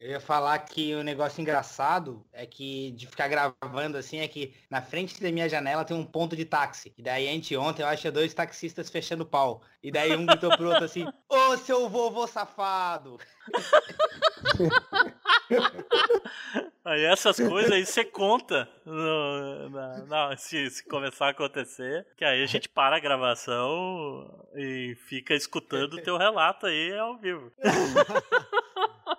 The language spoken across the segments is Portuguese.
Eu ia falar que o negócio engraçado é que de ficar gravando assim é que na frente da minha janela tem um ponto de táxi. E daí anteontem eu achei dois taxistas fechando pau. E daí um gritou pro outro assim, ô seu vovô safado! Aí essas coisas aí você conta no, na, na, se, se, começar a acontecer, que aí a gente para a gravação e fica escutando o teu relato aí ao vivo.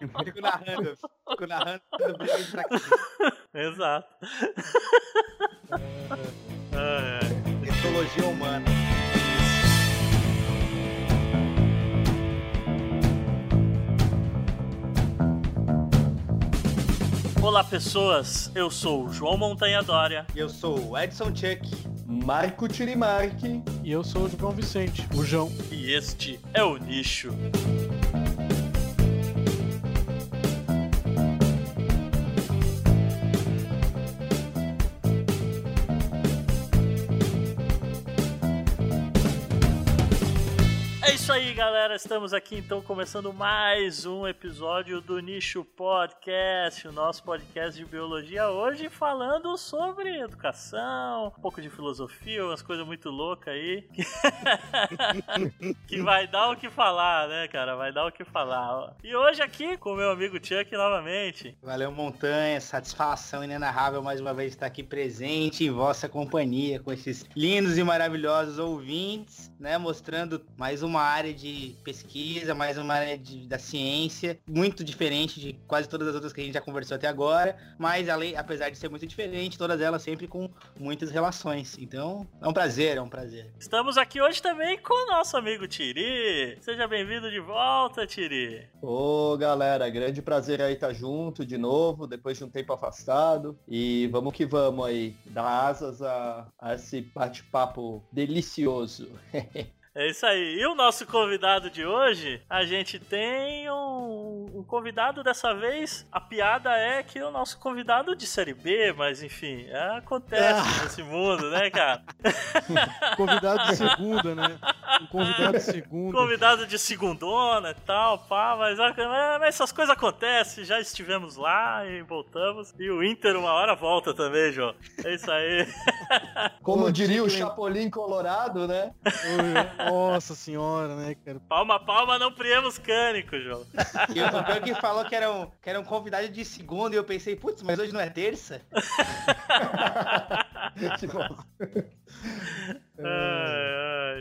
Fico narrando, fico narrando briga de Exato. É. humana. Olá pessoas, eu sou o João Montanha Dória. Eu sou o Edson Chuck. Marco Tirimarque. E eu sou o João Vicente, o João. E este é o Nicho. Isso aí, galera. Estamos aqui então começando mais um episódio do Nicho Podcast, o nosso podcast de biologia hoje falando sobre educação, um pouco de filosofia, umas coisas muito loucas aí. que vai dar o que falar, né, cara? Vai dar o que falar. E hoje aqui com meu amigo Chuck novamente. Valeu, Montanha. Satisfação inenarrável mais uma vez estar aqui presente em vossa companhia com esses lindos e maravilhosos ouvintes, né? Mostrando mais uma área de pesquisa, mais uma área de, da ciência, muito diferente de quase todas as outras que a gente já conversou até agora, mas além, apesar de ser muito diferente, todas elas sempre com muitas relações. Então, é um prazer, é um prazer. Estamos aqui hoje também com o nosso amigo Tiri. Seja bem-vindo de volta, Tiri. Ô, galera, grande prazer aí estar junto de novo, depois de um tempo afastado. E vamos que vamos aí, dar asas a, a esse bate-papo delicioso. É isso aí. E o nosso convidado de hoje, a gente tem um, um, convidado dessa vez. A piada é que o nosso convidado de série B, mas enfim, é, acontece ah. nesse mundo, né, cara? convidado de segunda, né? Um convidado de segunda. Convidado de segundona e tal, pá, mas, mas essas coisas acontecem. Já estivemos lá e voltamos. E o Inter uma hora volta também, João. É isso aí. Como diria o Chapolin Colorado, né? Nossa senhora, né, cara? Palma, palma, não priemos cânico, João. E o pior que falou que era, um, que era um convidado de segunda e eu pensei, putz, mas hoje não é terça? que bom.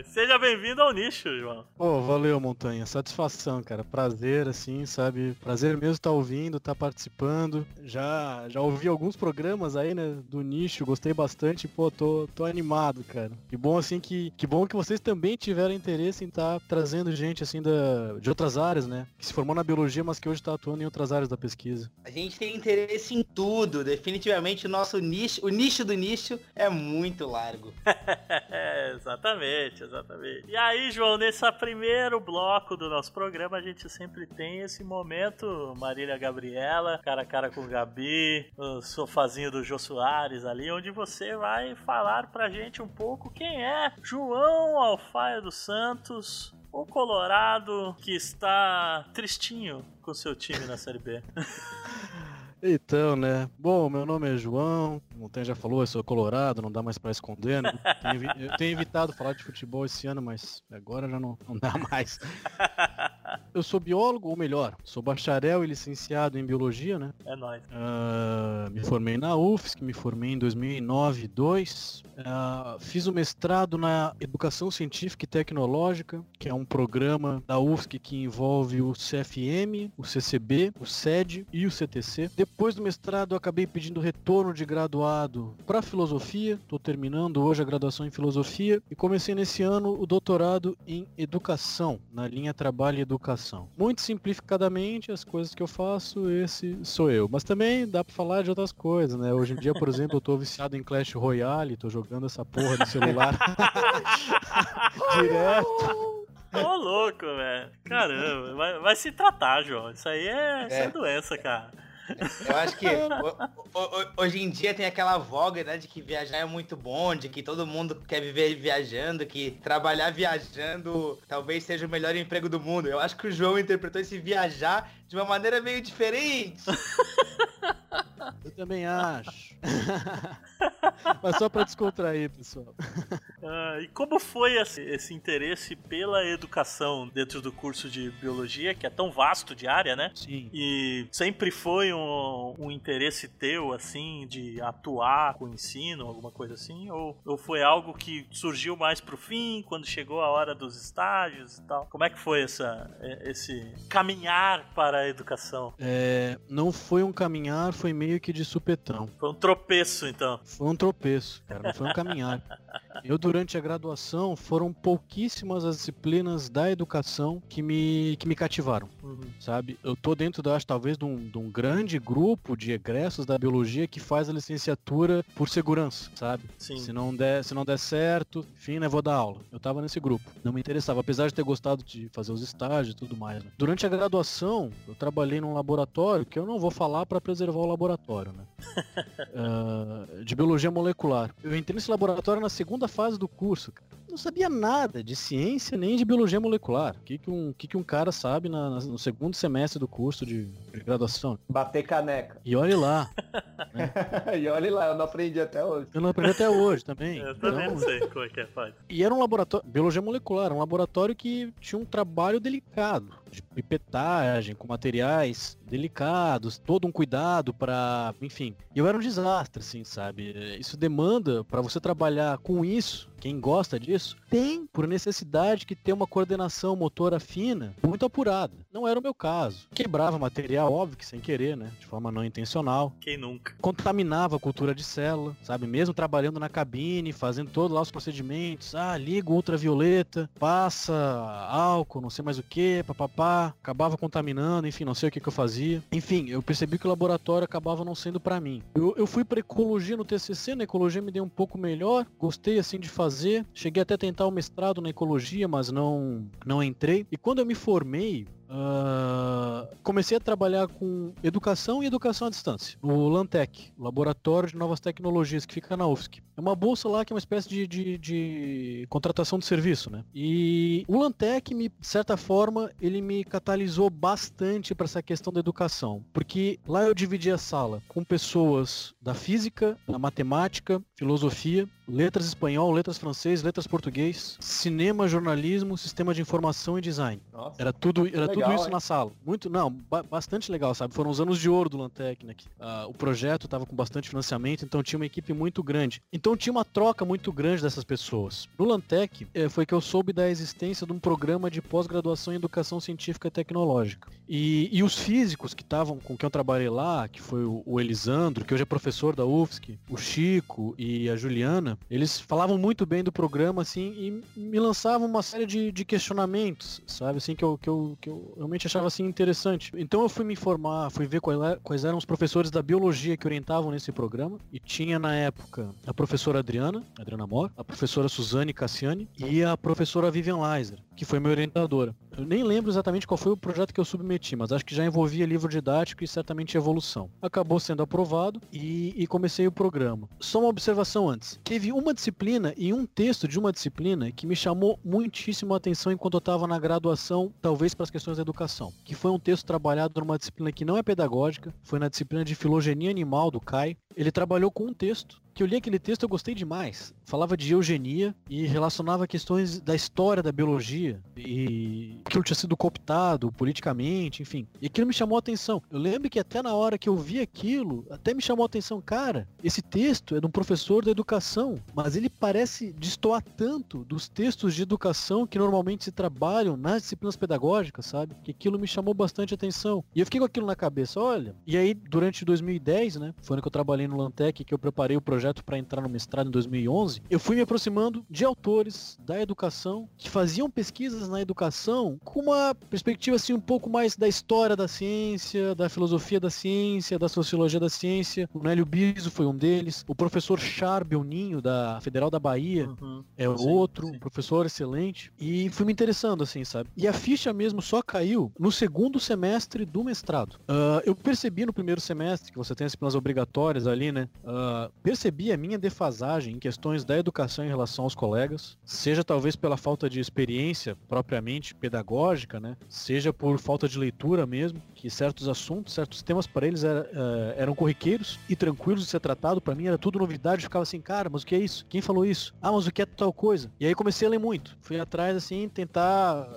Seja bem-vindo ao nicho, João. Pô, valeu, Montanha. Satisfação, cara. Prazer, assim, sabe? Prazer mesmo estar tá ouvindo, estar tá participando. Já, já ouvi alguns programas aí, né, do nicho, gostei bastante. Pô, tô, tô animado, cara. Que bom, assim, que, que bom que vocês também tiveram interesse em estar tá trazendo gente, assim, da, de outras áreas, né? Que se formou na biologia, mas que hoje está atuando em outras áreas da pesquisa. A gente tem interesse em tudo. Definitivamente o nosso nicho, o nicho do nicho é muito largo. Exatamente, exatamente. E aí, João, nesse primeiro bloco do nosso programa, a gente sempre tem esse momento, Marília Gabriela, cara a cara com o Gabi, o sofazinho do Jô Soares ali, onde você vai falar pra gente um pouco quem é João Alfaia dos Santos, o Colorado que está tristinho com seu time na Série B. Então, né? Bom, meu nome é João, o Montanha já falou, eu sou colorado, não dá mais para esconder. Né? Eu tenho evitado falar de futebol esse ano, mas agora já não, não dá mais. Eu sou biólogo, ou melhor, sou bacharel e licenciado em biologia, né? É nóis. Uh, me formei na UFSC, me formei em 2009 2 uh, Fiz o mestrado na Educação Científica e Tecnológica, que é um programa da UFSC que envolve o CFM, o CCB, o SED e o CTC. Depois do mestrado, eu acabei pedindo retorno de graduado para filosofia. Estou terminando hoje a graduação em filosofia e comecei nesse ano o doutorado em educação, na linha trabalho e educação. Muito simplificadamente, as coisas que eu faço, esse sou eu. Mas também dá para falar de outras coisas, né? Hoje em dia, por exemplo, eu tô viciado em Clash Royale, tô jogando essa porra no celular direto. Ô, louco, velho. Caramba, vai, vai, se tratar, João. Isso aí é, é. Isso é doença, cara. Eu acho que o, o, hoje em dia tem aquela voga, né, de que viajar é muito bom, de que todo mundo quer viver viajando, que trabalhar viajando talvez seja o melhor emprego do mundo. Eu acho que o João interpretou esse viajar de uma maneira meio diferente. Eu também acho. Mas só para descontrair, pessoal. Ah, e como foi esse, esse, interesse pela educação dentro do curso de biologia, que é tão vasto de área, né? Sim. E sempre foi um, um interesse teu, assim, de atuar com o ensino, alguma coisa assim? Ou, ou foi algo que surgiu mais pro fim, quando chegou a hora dos estágios e tal? Como é que foi essa, esse caminhar para a educação? É, não foi um caminhar, foi meio que de supetão. Foi um tropeço, então. Foi um tropeço, cara, não foi um caminhar. Eu, durante a graduação, foram pouquíssimas as disciplinas da educação que me, que me cativaram, uhum. sabe? Eu tô dentro, da, acho, talvez, de um, de um grande grupo de egressos da biologia que faz a licenciatura por segurança, sabe? Sim. Se não der, se não der certo, enfim, né, vou dar aula. Eu tava nesse grupo. Não me interessava, apesar de ter gostado de fazer os estágios e tudo mais. Né? Durante a graduação, eu trabalhei num laboratório que eu não vou falar para preservar o laboratório, né? uh, de biologia molecular. Eu entrei nesse laboratório na segunda fase do curso, cara. Não sabia nada de ciência nem de biologia molecular. O que, que, um, que, que um cara sabe na, na, no segundo semestre do curso de, de graduação? Bater caneca. E olhe lá. né? e olhe lá, eu não aprendi até hoje. Eu não aprendi até hoje também. Eu também então... não sei como é que é, faz. E era um laboratório, biologia molecular, um laboratório que tinha um trabalho delicado de pipetagem, com materiais delicados, todo um cuidado para, enfim. E eu era um desastre, assim, sabe? Isso demanda para você trabalhar com isso quem gosta disso, tem, por necessidade, que ter uma coordenação motora fina muito apurada. Não era o meu caso. Quebrava material, óbvio que sem querer, né? De forma não intencional. Quem nunca? Contaminava a cultura de célula, sabe? Mesmo trabalhando na cabine, fazendo todos lá os procedimentos. Ah, liga ultravioleta, passa álcool, não sei mais o que, papapá. Acabava contaminando, enfim, não sei o que, que eu fazia. Enfim, eu percebi que o laboratório acabava não sendo para mim. Eu, eu fui pra ecologia no TCC, na ecologia me deu um pouco melhor. Gostei, assim, de fazer fazer. Cheguei até a tentar o mestrado na ecologia, mas não, não entrei. E quando eu me formei, Uh, comecei a trabalhar com educação e educação à distância, no Lantec, Laboratório de Novas Tecnologias, que fica na UFSC. É uma bolsa lá que é uma espécie de, de, de contratação de serviço, né? E o Lantec, me, de certa forma, ele me catalisou bastante para essa questão da educação, porque lá eu dividi a sala com pessoas da física, da matemática, filosofia, letras espanhol, letras francês, letras português, cinema, jornalismo, sistema de informação e design. Nossa, era tudo, era legal, tudo isso hein? na sala. Muito, não, ba bastante legal, sabe? Foram os anos de ouro do Lantec, né? Uh, o projeto estava com bastante financiamento, então tinha uma equipe muito grande. Então tinha uma troca muito grande dessas pessoas. No Lantec eh, foi que eu soube da existência de um programa de pós-graduação em educação científica e tecnológica. E, e os físicos que estavam com quem eu trabalhei lá, que foi o, o Elisandro, que hoje é professor da UFSC, o Chico e a Juliana, eles falavam muito bem do programa, assim, e me lançavam uma série de, de questionamentos, sabe, assim, que eu, que, eu, que eu realmente achava, assim, interessante. Então eu fui me informar, fui ver quais, quais eram os professores da biologia que orientavam nesse programa, e tinha na época a professora Adriana, Adriana Mor, a professora Suzane Cassiani e a professora Vivian Leiser, que foi minha orientadora. Eu nem lembro exatamente qual foi o projeto que eu submeti, mas acho que já envolvia livro didático e certamente evolução. Acabou sendo aprovado e, e comecei o programa. Só uma observação antes. Teve uma disciplina e um texto de uma disciplina que me chamou muitíssimo a atenção enquanto eu estava na graduação, talvez para as questões da educação, que foi um texto trabalhado numa disciplina que não é pedagógica, foi na disciplina de filogenia animal do CAI. Ele trabalhou com um texto que eu li aquele texto eu gostei demais. Falava de eugenia e relacionava questões da história da biologia e aquilo tinha sido cooptado politicamente, enfim. E aquilo me chamou a atenção. Eu lembro que até na hora que eu vi aquilo, até me chamou a atenção, cara, esse texto é de um professor da educação, mas ele parece destoar tanto dos textos de educação que normalmente se trabalham nas disciplinas pedagógicas, sabe? Que aquilo me chamou bastante atenção. E eu fiquei com aquilo na cabeça, olha. E aí, durante 2010, né, foi ano que eu trabalhei no Lantec, que eu preparei o projeto projeto para entrar no mestrado em 2011, eu fui me aproximando de autores da educação que faziam pesquisas na educação com uma perspectiva assim um pouco mais da história da ciência, da filosofia da ciência, da sociologia da ciência. O Nélio Biso foi um deles. O professor Char Belninho, da Federal da Bahia, uhum. é sim, outro, sim. um professor excelente. E fui me interessando, assim, sabe? E a ficha mesmo só caiu no segundo semestre do mestrado. Uh, eu percebi no primeiro semestre, que você tem as disciplinas obrigatórias ali, né? Uh, percebi a minha defasagem em questões da educação em relação aos colegas, seja talvez pela falta de experiência propriamente pedagógica, né? Seja por falta de leitura mesmo, que certos assuntos, certos temas para eles era, uh, eram corriqueiros e tranquilos de ser tratado. Para mim era tudo novidade. Eu ficava assim, cara, mas o que é isso? Quem falou isso? Ah, mas o que é tal coisa? E aí comecei a ler muito. Fui atrás, assim, tentar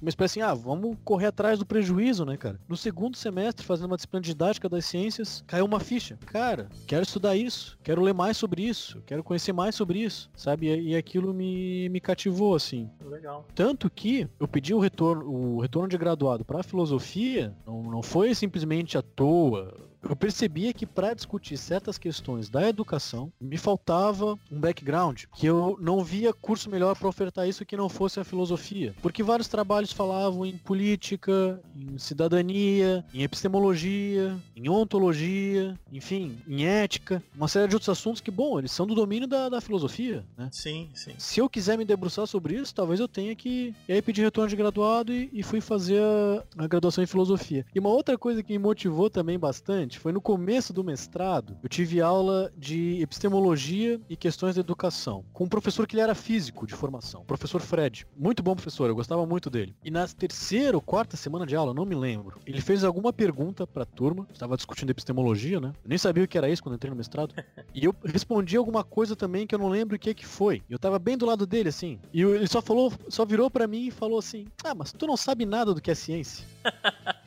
uma espécie assim, ah, vamos correr atrás do prejuízo, né, cara? No segundo semestre, fazendo uma disciplina didática das ciências, caiu uma ficha. Cara, quero estudar isso, quero ler mais sobre isso, quero conhecer mais sobre isso, sabe? E, e aquilo me, me cativou, assim. Legal. Tanto que eu pedi o retorno, o retorno de graduado para filosofia, não, não foi simplesmente à toa eu percebia que para discutir certas questões da educação, me faltava um background, que eu não via curso melhor para ofertar isso que não fosse a filosofia. Porque vários trabalhos falavam em política, em cidadania, em epistemologia, em ontologia, enfim, em ética, uma série de outros assuntos que, bom, eles são do domínio da, da filosofia, né? Sim, sim. Se eu quiser me debruçar sobre isso, talvez eu tenha que e aí pedir retorno de graduado e, e fui fazer a, a graduação em filosofia. E uma outra coisa que me motivou também bastante foi no começo do mestrado, eu tive aula de epistemologia e questões da educação, com um professor que ele era físico de formação, o professor Fred. Muito bom professor, eu gostava muito dele. E na terceira ou quarta semana de aula, não me lembro, ele fez alguma pergunta pra turma, estava discutindo epistemologia, né? Eu nem sabia o que era isso quando entrei no mestrado. E eu respondi alguma coisa também que eu não lembro o que que foi. Eu tava bem do lado dele, assim. E ele só falou, só virou para mim e falou assim: Ah, mas tu não sabe nada do que é ciência.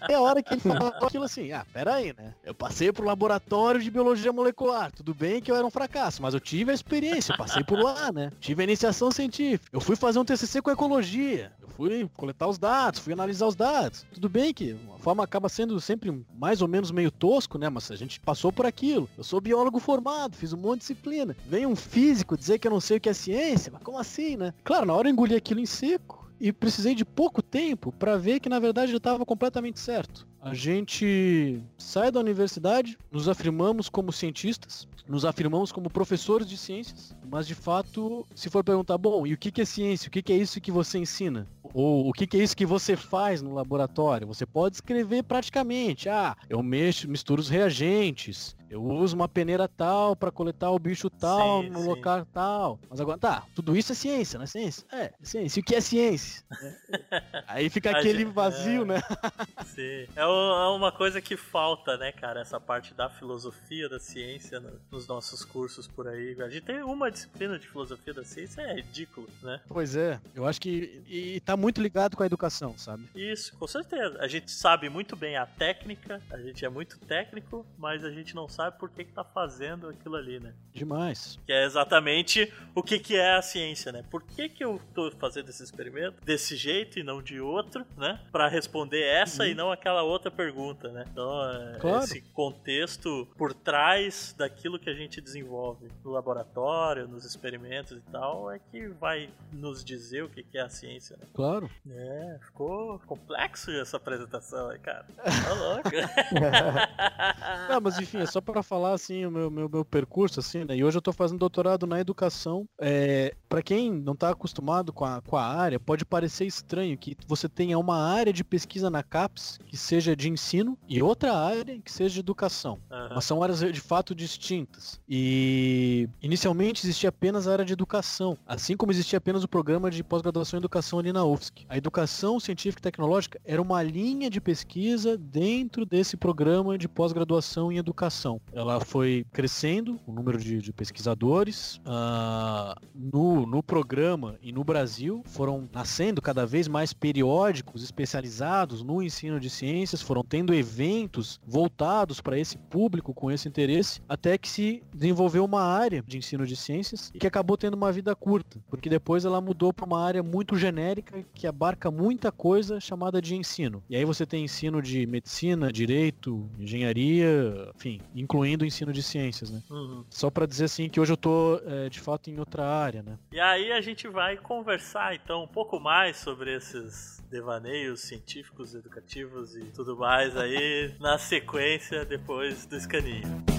É a hora que ele falou aquilo assim, ah, pera aí, né? Eu passei pro laboratório de biologia molecular. Tudo bem que eu era um fracasso, mas eu tive a experiência, eu passei por lá, né? Tive a iniciação científica. Eu fui fazer um TCC com ecologia. Eu fui coletar os dados, fui analisar os dados. Tudo bem que a forma acaba sendo sempre mais ou menos meio tosco, né? Mas a gente passou por aquilo. Eu sou biólogo formado, fiz um monte de disciplina. Vem um físico dizer que eu não sei o que é ciência, mas como assim, né? Claro, na hora eu engoli aquilo em seco e precisei de pouco tempo para ver que na verdade eu estava completamente certo. A gente sai da universidade, nos afirmamos como cientistas, nos afirmamos como professores de ciências, mas de fato, se for perguntar, bom, e o que é ciência? O que é isso que você ensina? Ou o que é isso que você faz no laboratório? Você pode escrever praticamente, ah, eu mexo, misturo os reagentes, eu uso uma peneira tal para coletar o bicho tal sim, no sim. local tal. Mas agora, tá, tudo isso é ciência, não é ciência? É, é ciência. E o que é ciência? Aí fica aquele vazio, é, né? Sim. É, é uma coisa que falta, né, cara? Essa parte da filosofia da ciência nos nossos cursos por aí. A gente tem uma disciplina de filosofia da ciência, é ridículo, né? Pois é. Eu acho que. E tá muito ligado com a educação, sabe? Isso, com certeza. A gente sabe muito bem a técnica, a gente é muito técnico, mas a gente não sabe sabe por que, que tá fazendo aquilo ali, né? Demais. Que é exatamente o que, que é a ciência, né? Por que, que eu tô fazendo esse experimento desse jeito e não de outro, né? Para responder essa uhum. e não aquela outra pergunta, né? Então, é, claro. esse contexto por trás daquilo que a gente desenvolve no laboratório, nos experimentos e tal, é que vai nos dizer o que, é a ciência, né? Claro. É, ficou complexo essa apresentação aí, cara. Tá louco. não, mas enfim, é só para falar assim o meu, meu, meu, percurso assim, né? E hoje eu tô fazendo doutorado na educação. É, para quem não tá acostumado com a, com a área, pode parecer estranho que você tenha uma área de pesquisa na CAPES que seja de ensino e outra área que seja de educação. Uhum. Mas são áreas de fato distintas. E inicialmente existia apenas a área de educação, assim como existia apenas o programa de pós-graduação em educação ali na UFSC. A educação científica e tecnológica era uma linha de pesquisa dentro desse programa de pós-graduação em educação. Ela foi crescendo, o número de, de pesquisadores. Uh, no, no programa e no Brasil foram nascendo cada vez mais periódicos especializados no ensino de ciências, foram tendo eventos voltados para esse público com esse interesse, até que se desenvolveu uma área de ensino de ciências e que acabou tendo uma vida curta, porque depois ela mudou para uma área muito genérica que abarca muita coisa chamada de ensino. E aí você tem ensino de medicina, direito, engenharia, enfim, incluindo o ensino de ciências, né? Uhum. Só para dizer assim que hoje eu tô é, de fato em outra área, né? E aí a gente vai conversar então um pouco mais sobre esses devaneios científicos, educativos e tudo mais aí na sequência depois do escaninho.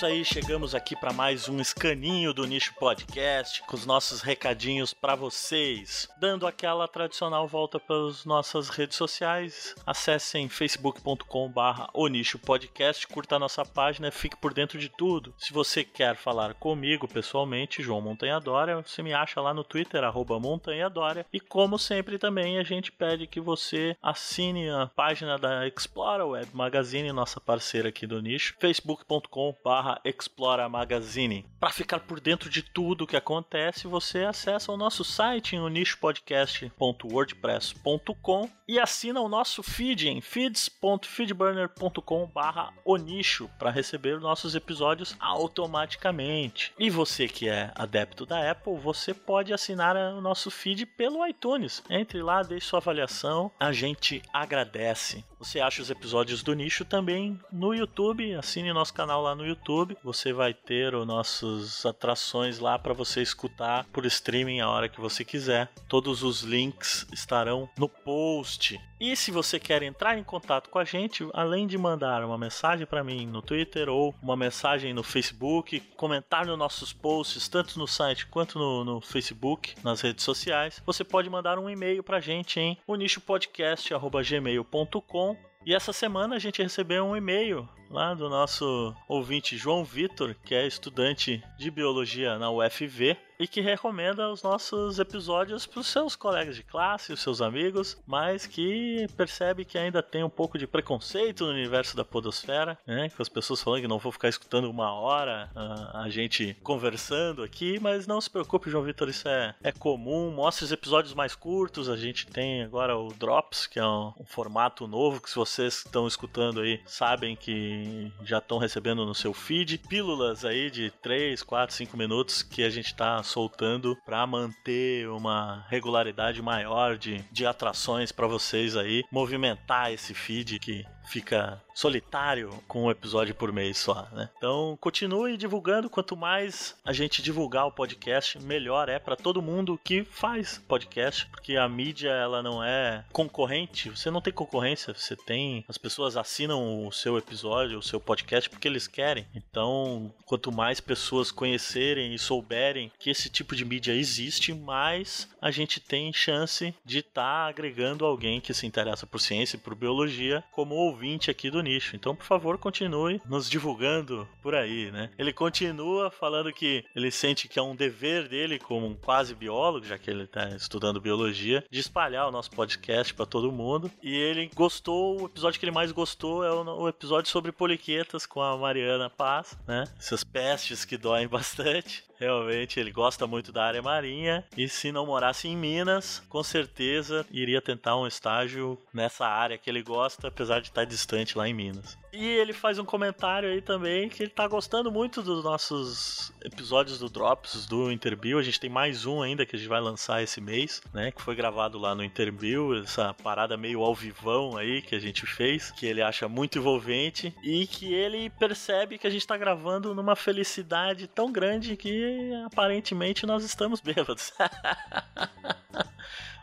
Isso aí, chegamos aqui para mais um escaninho do Nicho Podcast com os nossos recadinhos para vocês. Dando aquela tradicional volta pelas nossas redes sociais, acessem facebook.com/barra o Nicho Podcast, curta a nossa página, fique por dentro de tudo. Se você quer falar comigo pessoalmente, João Montanha Dória, você me acha lá no Twitter arroba Montanha Dória. E como sempre também a gente pede que você assine a página da Explora Web Magazine, nossa parceira aqui do nicho, facebook.com/barra barra Explora Magazine. Para ficar por dentro de tudo o que acontece, você acessa o nosso site em onichopodcast.wordpress.com e assina o nosso feed em feeds.feedburner.com barra onicho para receber nossos episódios automaticamente. E você que é adepto da Apple, você pode assinar o nosso feed pelo iTunes. Entre lá, deixe sua avaliação, a gente agradece. Você acha os episódios do nicho também no YouTube, assine nosso canal lá no YouTube YouTube. Você vai ter os nossos atrações lá para você escutar por streaming a hora que você quiser. Todos os links estarão no post. E se você quer entrar em contato com a gente, além de mandar uma mensagem para mim no Twitter ou uma mensagem no Facebook, comentar nos nossos posts, tanto no site quanto no, no Facebook, nas redes sociais, você pode mandar um e-mail para a gente em onichopodcast.gmail.com e essa semana a gente recebeu um e-mail lá do nosso ouvinte João Vitor, que é estudante de biologia na UFV e que recomenda os nossos episódios para os seus colegas de classe, os seus amigos, mas que percebe que ainda tem um pouco de preconceito no universo da podosfera, né? Com as pessoas falando que não vou ficar escutando uma hora a, a gente conversando aqui, mas não se preocupe, João Vitor, isso é, é comum. Mostre os episódios mais curtos. A gente tem agora o Drops, que é um, um formato novo que se vocês estão escutando aí sabem que já estão recebendo no seu feed. Pílulas aí de 3, 4, 5 minutos que a gente está soltando para manter uma regularidade maior de, de atrações para vocês aí, movimentar esse feed que fica solitário com um episódio por mês só, né? Então, continue divulgando. Quanto mais a gente divulgar o podcast, melhor é para todo mundo que faz podcast, porque a mídia ela não é concorrente. Você não tem concorrência, você tem as pessoas assinam o seu episódio, o seu podcast porque eles querem. Então, quanto mais pessoas conhecerem e souberem que esse tipo de mídia existe, mais a gente tem chance de estar tá agregando alguém que se interessa por ciência e por biologia como ouvinte aqui do nicho. Então, por favor, continue nos divulgando por aí, né? Ele continua falando que ele sente que é um dever dele como um quase biólogo, já que ele está estudando biologia, de espalhar o nosso podcast para todo mundo. E ele gostou, o episódio que ele mais gostou é o episódio sobre poliquetas com a Mariana Paz, né? Essas pestes que doem bastante. Realmente, ele gosta muito da área marinha e se não morasse em Minas, com certeza iria tentar um estágio nessa área que ele gosta, apesar de estar distante lá em Minas. E ele faz um comentário aí também que ele tá gostando muito dos nossos episódios do Drops, do Interbill. A gente tem mais um ainda que a gente vai lançar esse mês, né? Que foi gravado lá no Interbill, essa parada meio ao vivão aí que a gente fez, que ele acha muito envolvente e que ele percebe que a gente tá gravando numa felicidade tão grande que aparentemente nós estamos bêbados.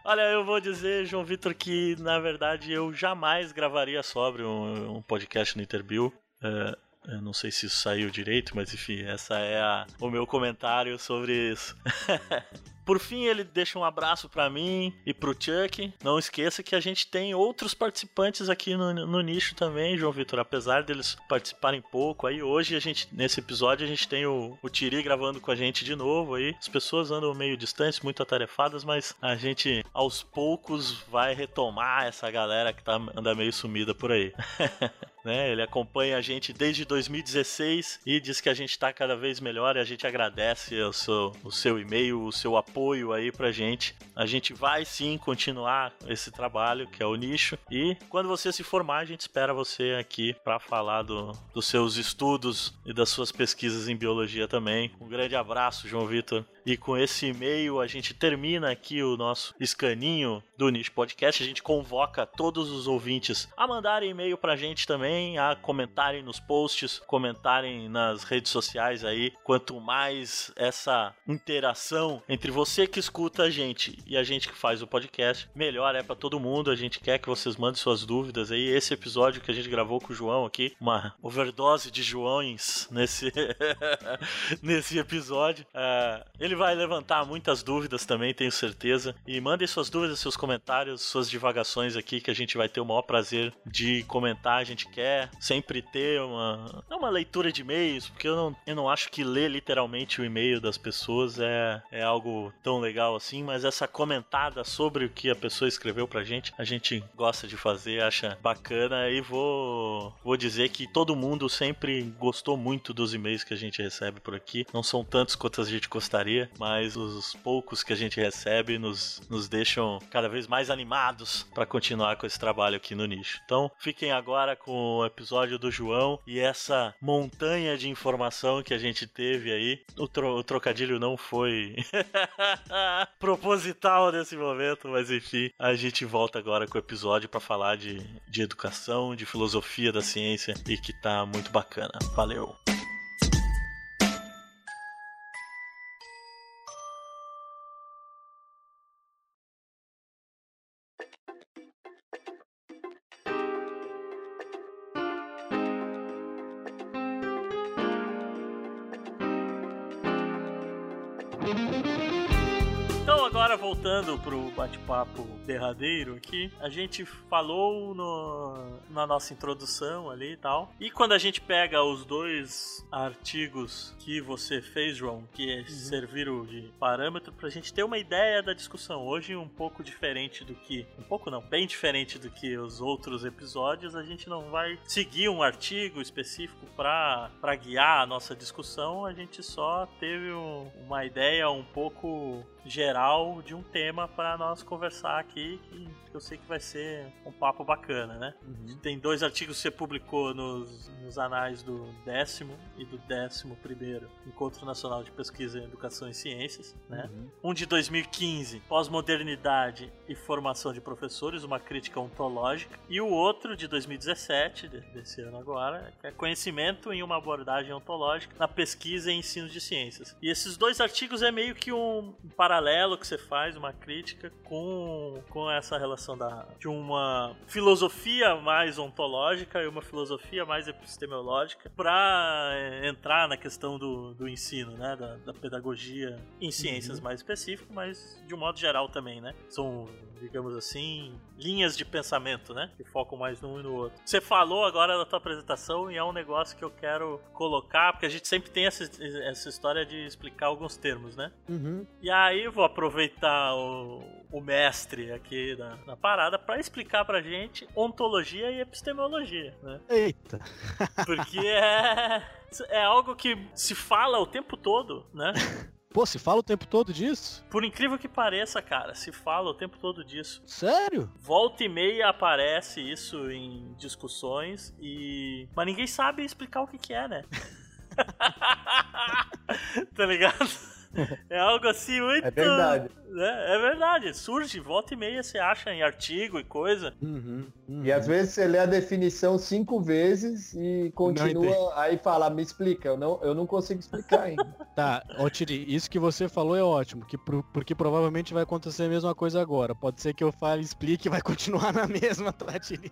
Olha, eu vou dizer, João Vitor, que na verdade eu jamais gravaria sobre um, um podcast no Interbill. É, eu não sei se isso saiu direito, mas enfim, essa é a, o meu comentário sobre isso. Por fim, ele deixa um abraço para mim e pro Chuck. Não esqueça que a gente tem outros participantes aqui no, no nicho também, João Vitor. Apesar deles participarem pouco, aí hoje a gente, nesse episódio, a gente tem o, o Tiri gravando com a gente de novo aí. As pessoas andam meio distantes, muito atarefadas, mas a gente aos poucos vai retomar essa galera que tá, anda meio sumida por aí. né? Ele acompanha a gente desde 2016 e diz que a gente está cada vez melhor e a gente agradece o seu, o seu e-mail, o seu apoio aí pra gente. A gente vai sim continuar esse trabalho que é o nicho e quando você se formar, a gente espera você aqui para falar do, dos seus estudos e das suas pesquisas em biologia também. Um grande abraço, João Vitor. E com esse e-mail a gente termina aqui o nosso escaninho do Niche Podcast. A gente convoca todos os ouvintes a mandarem e-mail pra gente também, a comentarem nos posts, comentarem nas redes sociais aí. Quanto mais essa interação entre você que escuta a gente e a gente que faz o podcast, melhor é para todo mundo. A gente quer que vocês mandem suas dúvidas aí. Esse episódio que a gente gravou com o João aqui, uma overdose de Joões nesse, nesse episódio. Uh, ele vai levantar muitas dúvidas também, tenho certeza. E mandem suas dúvidas, seus comentários, suas divagações aqui, que a gente vai ter o maior prazer de comentar. A gente quer sempre ter uma, uma leitura de e-mails, porque eu não, eu não acho que ler literalmente o e-mail das pessoas é, é algo tão legal assim, mas essa comentada sobre o que a pessoa escreveu pra gente, a gente gosta de fazer, acha bacana e vou, vou dizer que todo mundo sempre gostou muito dos e-mails que a gente recebe por aqui. Não são tantos quanto a gente gostaria, mas os poucos que a gente recebe nos, nos deixam cada vez mais animados para continuar com esse trabalho aqui no nicho. Então, fiquem agora com o episódio do João e essa montanha de informação que a gente teve aí. O, tro o trocadilho não foi proposital nesse momento, mas enfim, a gente volta agora com o episódio para falar de, de educação, de filosofia da ciência e que tá muito bacana. Valeu! Bate-papo derradeiro aqui, a gente falou no, na nossa introdução ali e tal. E quando a gente pega os dois artigos que você fez, João, que uhum. serviram de parâmetro pra gente ter uma ideia da discussão. Hoje um pouco diferente do que, um pouco não, bem diferente do que os outros episódios, a gente não vai seguir um artigo específico para guiar a nossa discussão, a gente só teve um, uma ideia um pouco geral de um tema para nós conversar aqui, que eu sei que vai ser um papo bacana, né? Uhum. Tem dois artigos que você publicou nos, nos anais do décimo e do décimo primeiro Encontro Nacional de Pesquisa em Educação e Ciências, né? Uhum. Um de 2015, Pós-Modernidade e Formação de Professores, uma crítica ontológica, e o outro de 2017, desse ano agora, que é Conhecimento em uma abordagem ontológica na pesquisa e ensino de ciências. E esses dois artigos é meio que um paralelo que você faz, uma crítica com, com essa relação da, de uma filosofia mais ontológica e uma filosofia mais epistemológica para entrar na questão do, do ensino, né, da, da pedagogia em ciências uhum. mais específico, mas de um modo geral também, né? São digamos assim, linhas de pensamento, né? Que focam mais num e no outro. Você falou agora da tua apresentação e é um negócio que eu quero colocar, porque a gente sempre tem essa, essa história de explicar alguns termos, né? Uhum. E aí vou aproveitar o, o mestre aqui na, na parada para explicar pra gente ontologia e epistemologia, né? Eita! Porque é, é algo que se fala o tempo todo, né? Pô, se fala o tempo todo disso? Por incrível que pareça, cara, se fala o tempo todo disso. Sério? Volta e meia aparece isso em discussões e. Mas ninguém sabe explicar o que, que é, né? tá ligado? É algo assim muito. É verdade. É, é, verdade. Surge, volta e meia você acha em artigo e coisa. Uhum, uhum. E às vezes você lê a definição cinco vezes e continua, aí fala, me explica. Eu não, eu não consigo explicar ainda. tá, ó, Tiri, isso que você falou é ótimo, que pro, porque provavelmente vai acontecer a mesma coisa agora. Pode ser que eu fale, explique e vai continuar na mesma, tá, Tiri?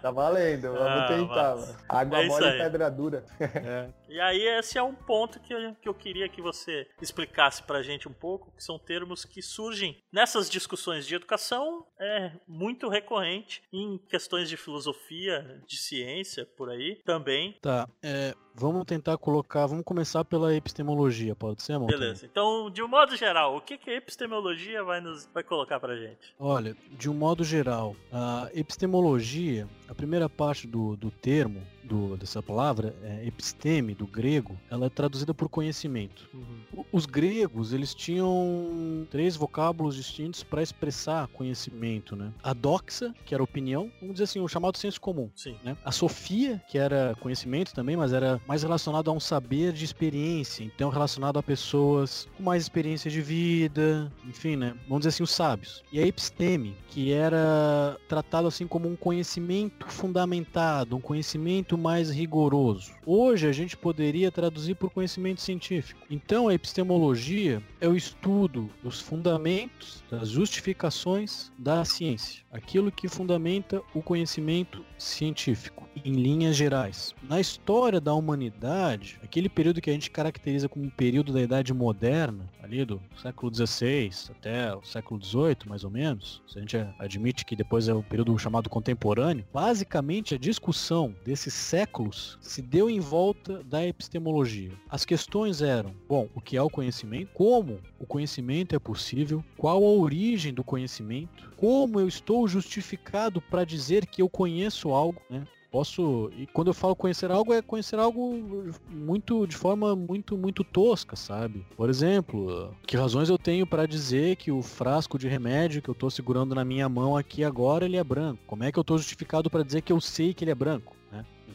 tá valendo, vamos ah, tentar. Mas... Água é mole e pedra dura. É. E aí esse é um ponto que que eu queria que você explicasse pra gente um pouco, que são termos que surgem nessas discussões de educação é, muito recorrente em questões de filosofia, de ciência, por aí também. Tá, é, vamos tentar colocar, vamos começar pela epistemologia, pode ser, Montanha? Beleza. Então, de um modo geral, o que, que a epistemologia vai nos vai colocar pra gente? Olha, de um modo geral, a epistemologia, a primeira parte do, do termo, do, dessa palavra, é episteme, do grego, ela é traduzida por conhecimento. O- Os gregos, eles tinham três vocábulos distintos para expressar conhecimento, né? A doxa, que era opinião, vamos dizer assim, o chamado senso comum. Sim. né? A Sofia, que era conhecimento também, mas era mais relacionado a um saber de experiência, então relacionado a pessoas com mais experiência de vida, enfim, né? Vamos dizer assim, os sábios. E a episteme, que era tratado assim como um conhecimento fundamentado, um conhecimento mais rigoroso. Hoje a gente poderia traduzir por conhecimento científico. Então a epistemologia é o estudo dos fundamentos, das justificações da ciência, aquilo que fundamenta o conhecimento científico, em linhas gerais. Na história da humanidade, aquele período que a gente caracteriza como um período da Idade Moderna, ali do século XVI até o século XVIII, mais ou menos, se a gente admite que depois é o período chamado contemporâneo, basicamente a discussão desses séculos se deu em volta da epistemologia. As questões eram, bom, o que é o conhecimento, como o conhecimento é possível, qual a origem do conhecimento, como eu estou justificado para dizer que eu conheço algo, né? Posso, e quando eu falo conhecer algo, é conhecer algo muito de forma muito muito tosca, sabe? Por exemplo, que razões eu tenho para dizer que o frasco de remédio que eu tô segurando na minha mão aqui agora, ele é branco? Como é que eu tô justificado para dizer que eu sei que ele é branco,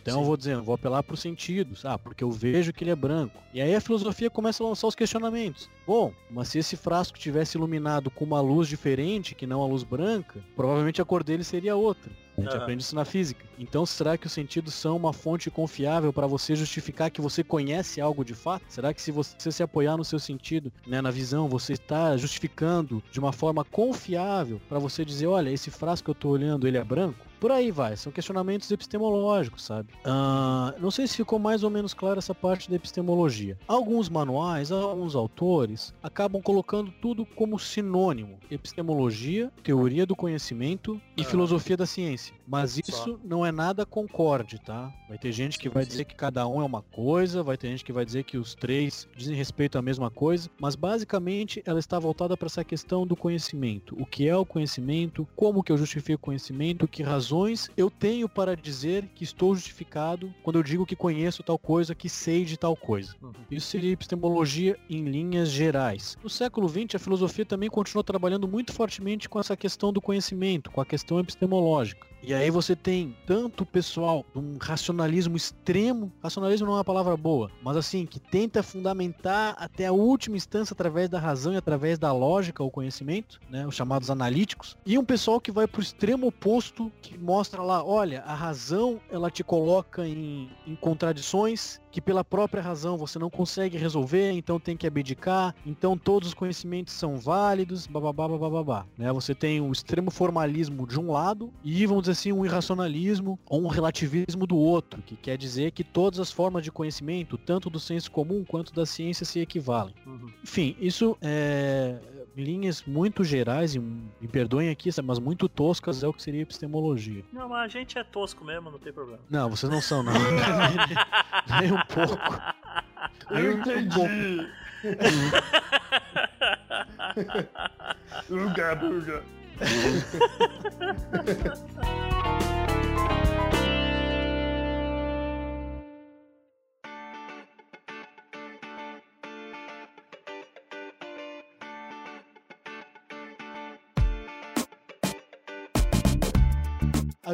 Então eu Sim. vou dizer, eu vou apelar para os sentidos, ah, porque eu vejo que ele é branco. E aí a filosofia começa a lançar os questionamentos. Bom, mas se esse frasco tivesse iluminado com uma luz diferente, que não a luz branca, provavelmente a cor dele seria outra. A gente Aham. aprende isso na física. Então, será que os sentidos são uma fonte confiável para você justificar que você conhece algo de fato? Será que se você se apoiar no seu sentido, né, na visão, você está justificando de uma forma confiável para você dizer, olha, esse frasco que eu estou olhando, ele é branco? Por aí vai, são questionamentos epistemológicos, sabe? Ah, não sei se ficou mais ou menos clara essa parte da epistemologia. Alguns manuais, alguns autores acabam colocando tudo como sinônimo: epistemologia, teoria do conhecimento e Ah. filosofia da ciência. Mas Só. isso não é nada concorde, tá? Vai ter gente que vai dizer que cada um é uma coisa, vai ter gente que vai dizer que os três dizem respeito à mesma coisa, mas basicamente ela está voltada para essa questão do conhecimento. O que é o conhecimento? Como que eu justifico o conhecimento? Que razões eu tenho para dizer que estou justificado quando eu digo que conheço tal coisa, que sei de tal coisa? Uhum. Isso seria epistemologia em linhas gerais. No século XX, a filosofia também continuou trabalhando muito fortemente com essa questão do conhecimento, com a questão epistemológica. E aí você tem tanto o pessoal de um racionalismo extremo, racionalismo não é uma palavra boa, mas assim, que tenta fundamentar até a última instância através da razão e através da lógica o conhecimento, né, os chamados analíticos, e um pessoal que vai pro extremo oposto, que mostra lá, olha, a razão ela te coloca em, em contradições que pela própria razão você não consegue resolver, então tem que abdicar, então todos os conhecimentos são válidos, bababá, bababá, né? Você tem o extremo formalismo de um lado e, vamos dizer assim, um irracionalismo ou um relativismo do outro, que quer dizer que todas as formas de conhecimento, tanto do senso comum quanto da ciência, se equivalem. Uhum. Enfim, isso é linhas muito gerais, e me perdoem aqui, mas muito toscas, é o que seria epistemologia. Não, mas a gente é tosco mesmo, não tem problema. Não, vocês não são, não. Nem um pouco. Eu entendi. Uga, buga.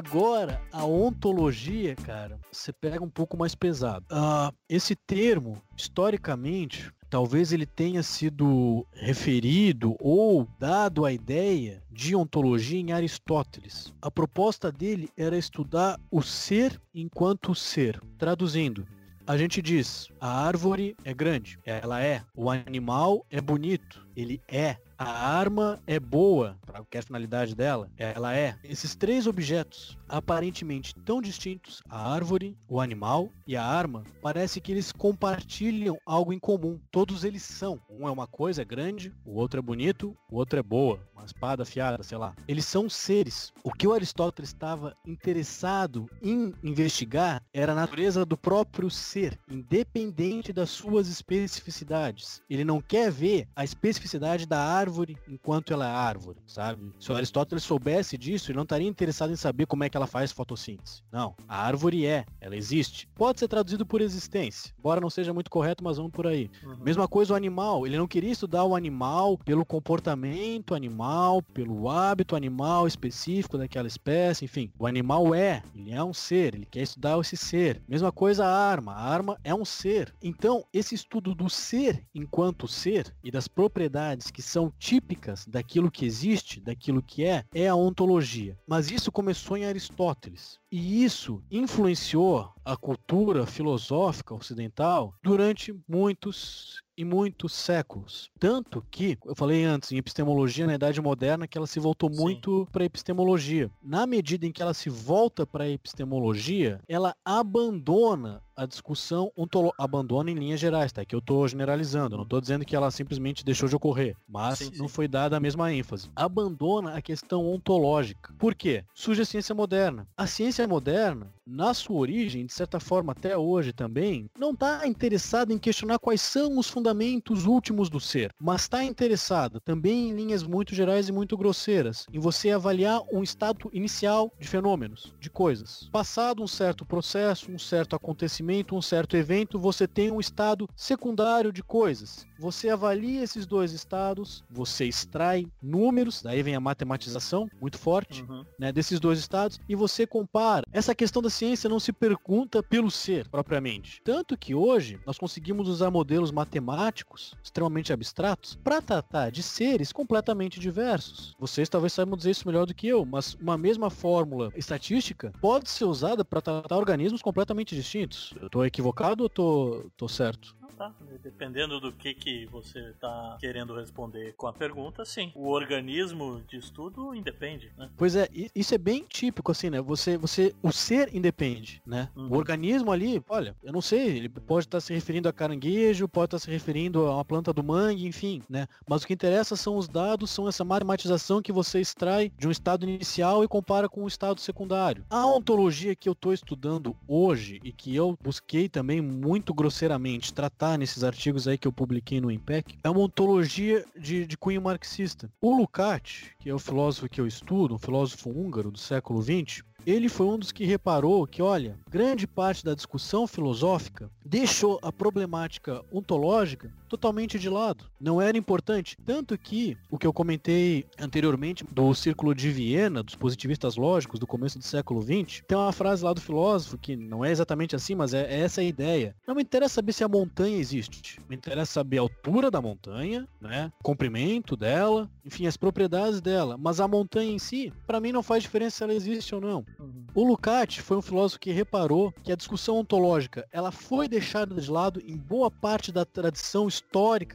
Agora, a ontologia, cara, você pega um pouco mais pesado. Ah, esse termo, historicamente, talvez ele tenha sido referido ou dado a ideia de ontologia em Aristóteles. A proposta dele era estudar o ser enquanto ser. Traduzindo, a gente diz, a árvore é grande, ela é. O animal é bonito, ele é. A arma é boa para qualquer finalidade dela. Ela é. Esses três objetos, aparentemente tão distintos, a árvore, o animal e a arma, parece que eles compartilham algo em comum. Todos eles são. Um é uma coisa grande, o outro é bonito, o outro é boa, uma espada afiada, sei lá. Eles são seres. O que o Aristóteles estava interessado em investigar era a natureza do próprio ser, independente das suas especificidades. Ele não quer ver a especificidade da árvore enquanto ela é árvore, sabe? Se o Aristóteles soubesse disso, ele não estaria interessado em saber como é que ela faz fotossíntese. Não, a árvore é, ela existe. Pode ser traduzido por existência, embora não seja muito correto, mas vamos por aí. Uhum. Mesma coisa o animal, ele não queria estudar o animal pelo comportamento animal, pelo hábito animal específico daquela espécie, enfim. O animal é, ele é um ser, ele quer estudar esse ser. Mesma coisa a arma, a arma é um ser. Então, esse estudo do ser enquanto ser e das propriedades que são típicas daquilo que existe, daquilo que é, é a ontologia. Mas isso começou em Aristóteles. E isso influenciou a cultura filosófica ocidental durante muitos e muitos séculos. Tanto que, eu falei antes, em epistemologia na Idade Moderna, que ela se voltou Sim. muito para a epistemologia. Na medida em que ela se volta para a epistemologia, ela abandona a discussão ontológica, abandona em linhas gerais, tá? Que eu estou generalizando, não estou dizendo que ela simplesmente deixou de ocorrer, mas sim, sim. não foi dada a mesma ênfase. Abandona a questão ontológica. Por quê? Surge a ciência moderna. A ciência moderna, na sua origem, de certa forma até hoje também, não está interessada em questionar quais são os fundamentos últimos do ser, mas está interessada também em linhas muito gerais e muito grosseiras, em você avaliar um estado inicial de fenômenos, de coisas. Passado um certo processo, um certo acontecimento, um certo evento, você tem um estado secundário de coisas. Você avalia esses dois estados, você extrai números, daí vem a matematização muito forte, uhum. né, desses dois estados, e você compara. Essa questão da ciência não se pergunta pelo ser propriamente. Tanto que hoje nós conseguimos usar modelos matemáticos extremamente abstratos para tratar de seres completamente diversos. Vocês talvez saibam dizer isso melhor do que eu, mas uma mesma fórmula estatística pode ser usada para tratar organismos completamente distintos. Eu estou equivocado ou tô certo? Tá? Dependendo do que, que você está querendo responder com a pergunta, sim. O organismo de estudo independe, né? Pois é, isso é bem típico, assim, né? Você, você, o ser independe, né? Uhum. O organismo ali, olha, eu não sei, ele pode estar se referindo a caranguejo, pode estar se referindo a uma planta do mangue, enfim, né? Mas o que interessa são os dados, são essa matematização que você extrai de um estado inicial e compara com o estado secundário. A ontologia que eu estou estudando hoje e que eu busquei também muito grosseiramente tratar nesses artigos aí que eu publiquei no IMPEC, é uma ontologia de, de cunho marxista. O Lukács, que é o filósofo que eu estudo, um filósofo húngaro do século XX, ele foi um dos que reparou que, olha, grande parte da discussão filosófica deixou a problemática ontológica totalmente de lado. Não era importante. Tanto que o que eu comentei anteriormente do Círculo de Viena, dos positivistas lógicos do começo do século XX, tem uma frase lá do filósofo que não é exatamente assim, mas é, é essa a ideia. Não me interessa saber se a montanha existe. Me interessa saber a altura da montanha, né? O comprimento dela, enfim, as propriedades dela. Mas a montanha em si, para mim não faz diferença se ela existe ou não. Uhum. O Lukács foi um filósofo que reparou que a discussão ontológica, ela foi deixada de lado em boa parte da tradição histórica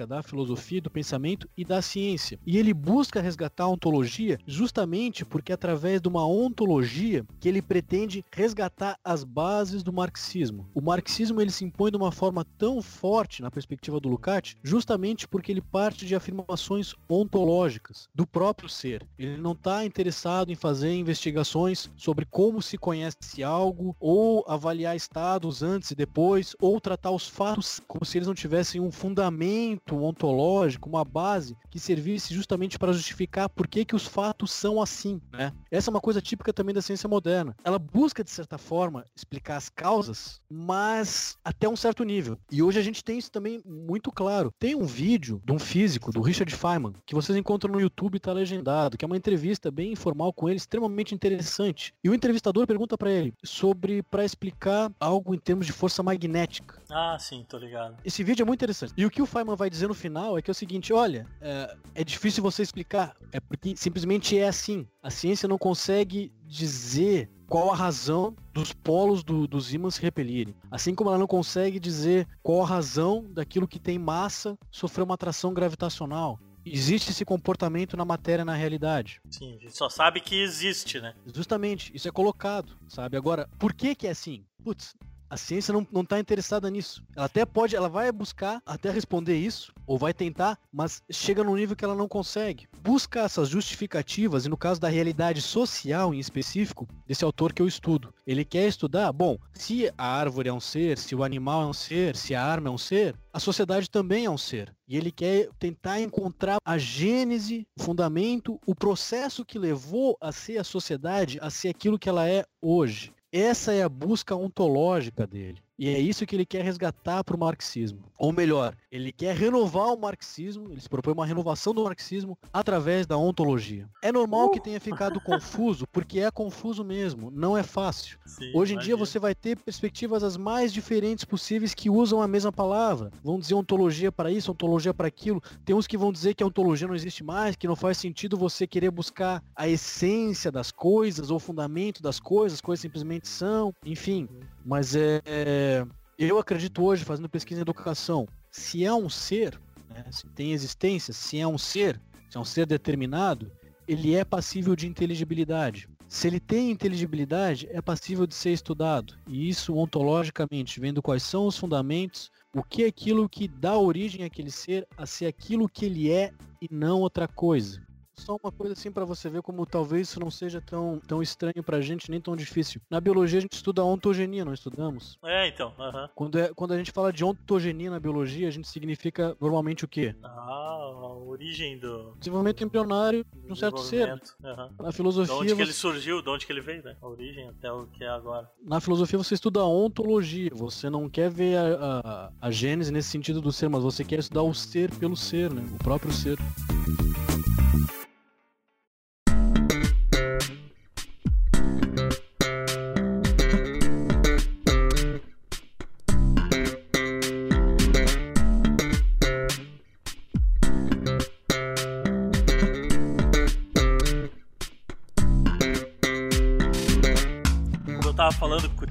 da filosofia, do pensamento e da ciência. E ele busca resgatar a ontologia justamente porque é através de uma ontologia que ele pretende resgatar as bases do marxismo. O marxismo ele se impõe de uma forma tão forte na perspectiva do Lukács, justamente porque ele parte de afirmações ontológicas do próprio ser. Ele não está interessado em fazer investigações sobre como se conhece algo ou avaliar estados antes e depois ou tratar os fatos como se eles não tivessem um fundamento fundamento ontológico, uma base que servisse justamente para justificar por que, que os fatos são assim, né? Essa é uma coisa típica também da ciência moderna. Ela busca, de certa forma, explicar as causas, mas até um certo nível. E hoje a gente tem isso também muito claro. Tem um vídeo de um físico, do Richard Feynman, que vocês encontram no YouTube e está legendado, que é uma entrevista bem informal com ele, extremamente interessante. E o entrevistador pergunta para ele sobre para explicar algo em termos de força magnética. Ah, sim, tô ligado. Esse vídeo é muito interessante. E o que o Feynman vai dizer no final é que é o seguinte, olha, é, é difícil você explicar, é porque simplesmente é assim. A ciência não consegue dizer qual a razão dos polos do, dos ímãs se repelirem. Assim como ela não consegue dizer qual a razão daquilo que tem massa sofrer uma atração gravitacional. existe esse comportamento na matéria, na realidade. Sim, a gente só sabe que existe, né? Justamente, isso é colocado, sabe? Agora, por que que é assim? Putz, a ciência não, não tá interessada nisso. Ela até pode, ela vai buscar até responder isso, ou vai tentar, mas chega num nível que ela não consegue. Busca essas justificativas, e no caso da realidade social em específico, desse autor que eu estudo. Ele quer estudar, bom, se a árvore é um ser, se o animal é um ser, se a arma é um ser, a sociedade também é um ser. E ele quer tentar encontrar a gênese, o fundamento, o processo que levou a ser a sociedade, a ser aquilo que ela é hoje. Essa é a busca ontológica dele. E é isso que ele quer resgatar para o marxismo. Ou melhor, ele quer renovar o marxismo, ele se propõe uma renovação do marxismo através da ontologia. É normal uh! que tenha ficado confuso, porque é confuso mesmo, não é fácil. Sim, Hoje em dia você vai ter perspectivas as mais diferentes possíveis que usam a mesma palavra. Vão dizer ontologia para isso, ontologia para aquilo. Tem uns que vão dizer que a ontologia não existe mais, que não faz sentido você querer buscar a essência das coisas ou o fundamento das coisas, as coisas simplesmente são, enfim. Mas é, é, eu acredito hoje, fazendo pesquisa em educação, se é um ser, né, se tem existência, se é um ser, se é um ser determinado, ele é passível de inteligibilidade. Se ele tem inteligibilidade, é passível de ser estudado. E isso ontologicamente, vendo quais são os fundamentos, o que é aquilo que dá origem àquele ser a ser aquilo que ele é e não outra coisa. Só uma coisa assim para você ver como talvez isso não seja tão, tão estranho pra gente, nem tão difícil. Na biologia a gente estuda a ontogenia, não estudamos? É, então. Quando, é, quando a gente fala de ontogenia na biologia, a gente significa normalmente o quê? Ah, a origem do... Desenvolvimento embrionário de um certo ser. Na filosofia... De onde que ele surgiu, de onde que ele veio, né? A origem até o que é agora. Na filosofia você estuda a ontologia, você não quer ver a, a, a gênese nesse sentido do ser, mas você quer estudar o ser pelo ser, né? O próprio ser.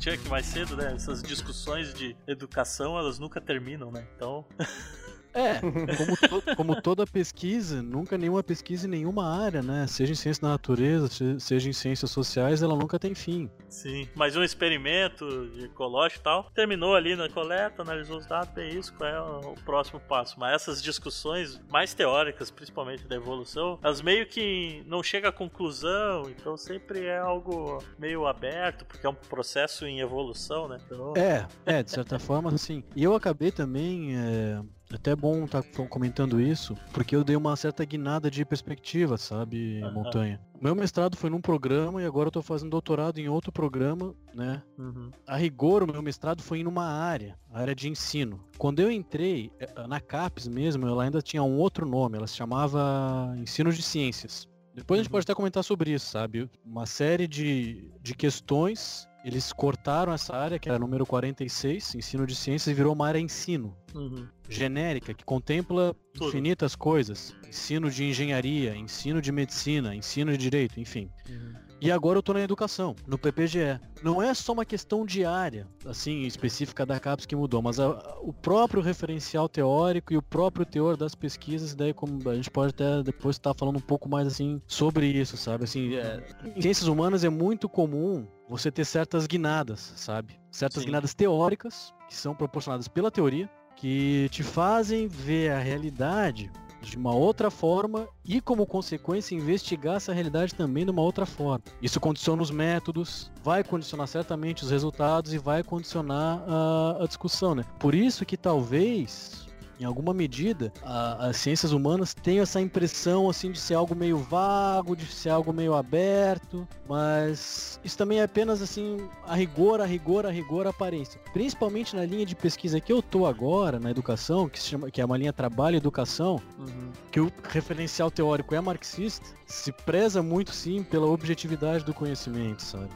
Chuck mais cedo, né? Essas discussões de educação, elas nunca terminam, né? Então. É, como, to, como, toda pesquisa, nunca nenhuma pesquisa em nenhuma área, né? Seja em ciência da natureza, seja em ciências sociais, ela nunca tem fim. Sim, mas um experimento de ecológico e tal, terminou ali na coleta, analisou os dados, é isso, qual é o próximo passo. Mas essas discussões mais teóricas, principalmente da evolução, elas meio que não chegam à conclusão, então sempre é algo meio aberto, porque é um processo em evolução, né? Então... É, é, de certa forma, sim. E eu acabei também. É até bom estar tá comentando isso, porque eu dei uma certa guinada de perspectiva, sabe, uhum. Montanha. Meu mestrado foi num programa e agora eu tô fazendo doutorado em outro programa, né? Uhum. A rigor, o meu mestrado foi em uma área, a área de ensino. Quando eu entrei, eh, na CAPES mesmo, ela ainda tinha um outro nome, ela se chamava Ensino de Ciências. Depois a gente uhum. pode até comentar sobre isso, sabe? Uma série de, de questões eles cortaram essa área, que era número 46, ensino de ciências, e virou uma área ensino. Uhum. Genérica, que contempla Tudo. infinitas coisas. Ensino de engenharia, ensino de medicina, ensino de direito, enfim. Uhum. E agora eu tô na educação, no PPGE. Não é só uma questão de área, assim, específica da CAPES que mudou, mas a, o próprio referencial teórico e o próprio teor das pesquisas, daí como a gente pode até depois estar tá falando um pouco mais assim sobre isso, sabe? Assim, é, em ciências humanas é muito comum você ter certas guinadas, sabe? Certas Sim. guinadas teóricas que são proporcionadas pela teoria, que te fazem ver a realidade de uma outra forma e, como consequência, investigar essa realidade também de uma outra forma. Isso condiciona os métodos, vai condicionar certamente os resultados e vai condicionar a, a discussão, né? Por isso que talvez em alguma medida, a, as ciências humanas têm essa impressão assim de ser algo meio vago, de ser algo meio aberto, mas isso também é apenas assim a rigor, a rigor, a rigor, a aparência. Principalmente na linha de pesquisa que eu tô agora na educação, que se chama, que é uma linha trabalho e educação, uhum. que o referencial teórico é marxista, se preza muito sim pela objetividade do conhecimento, sabe?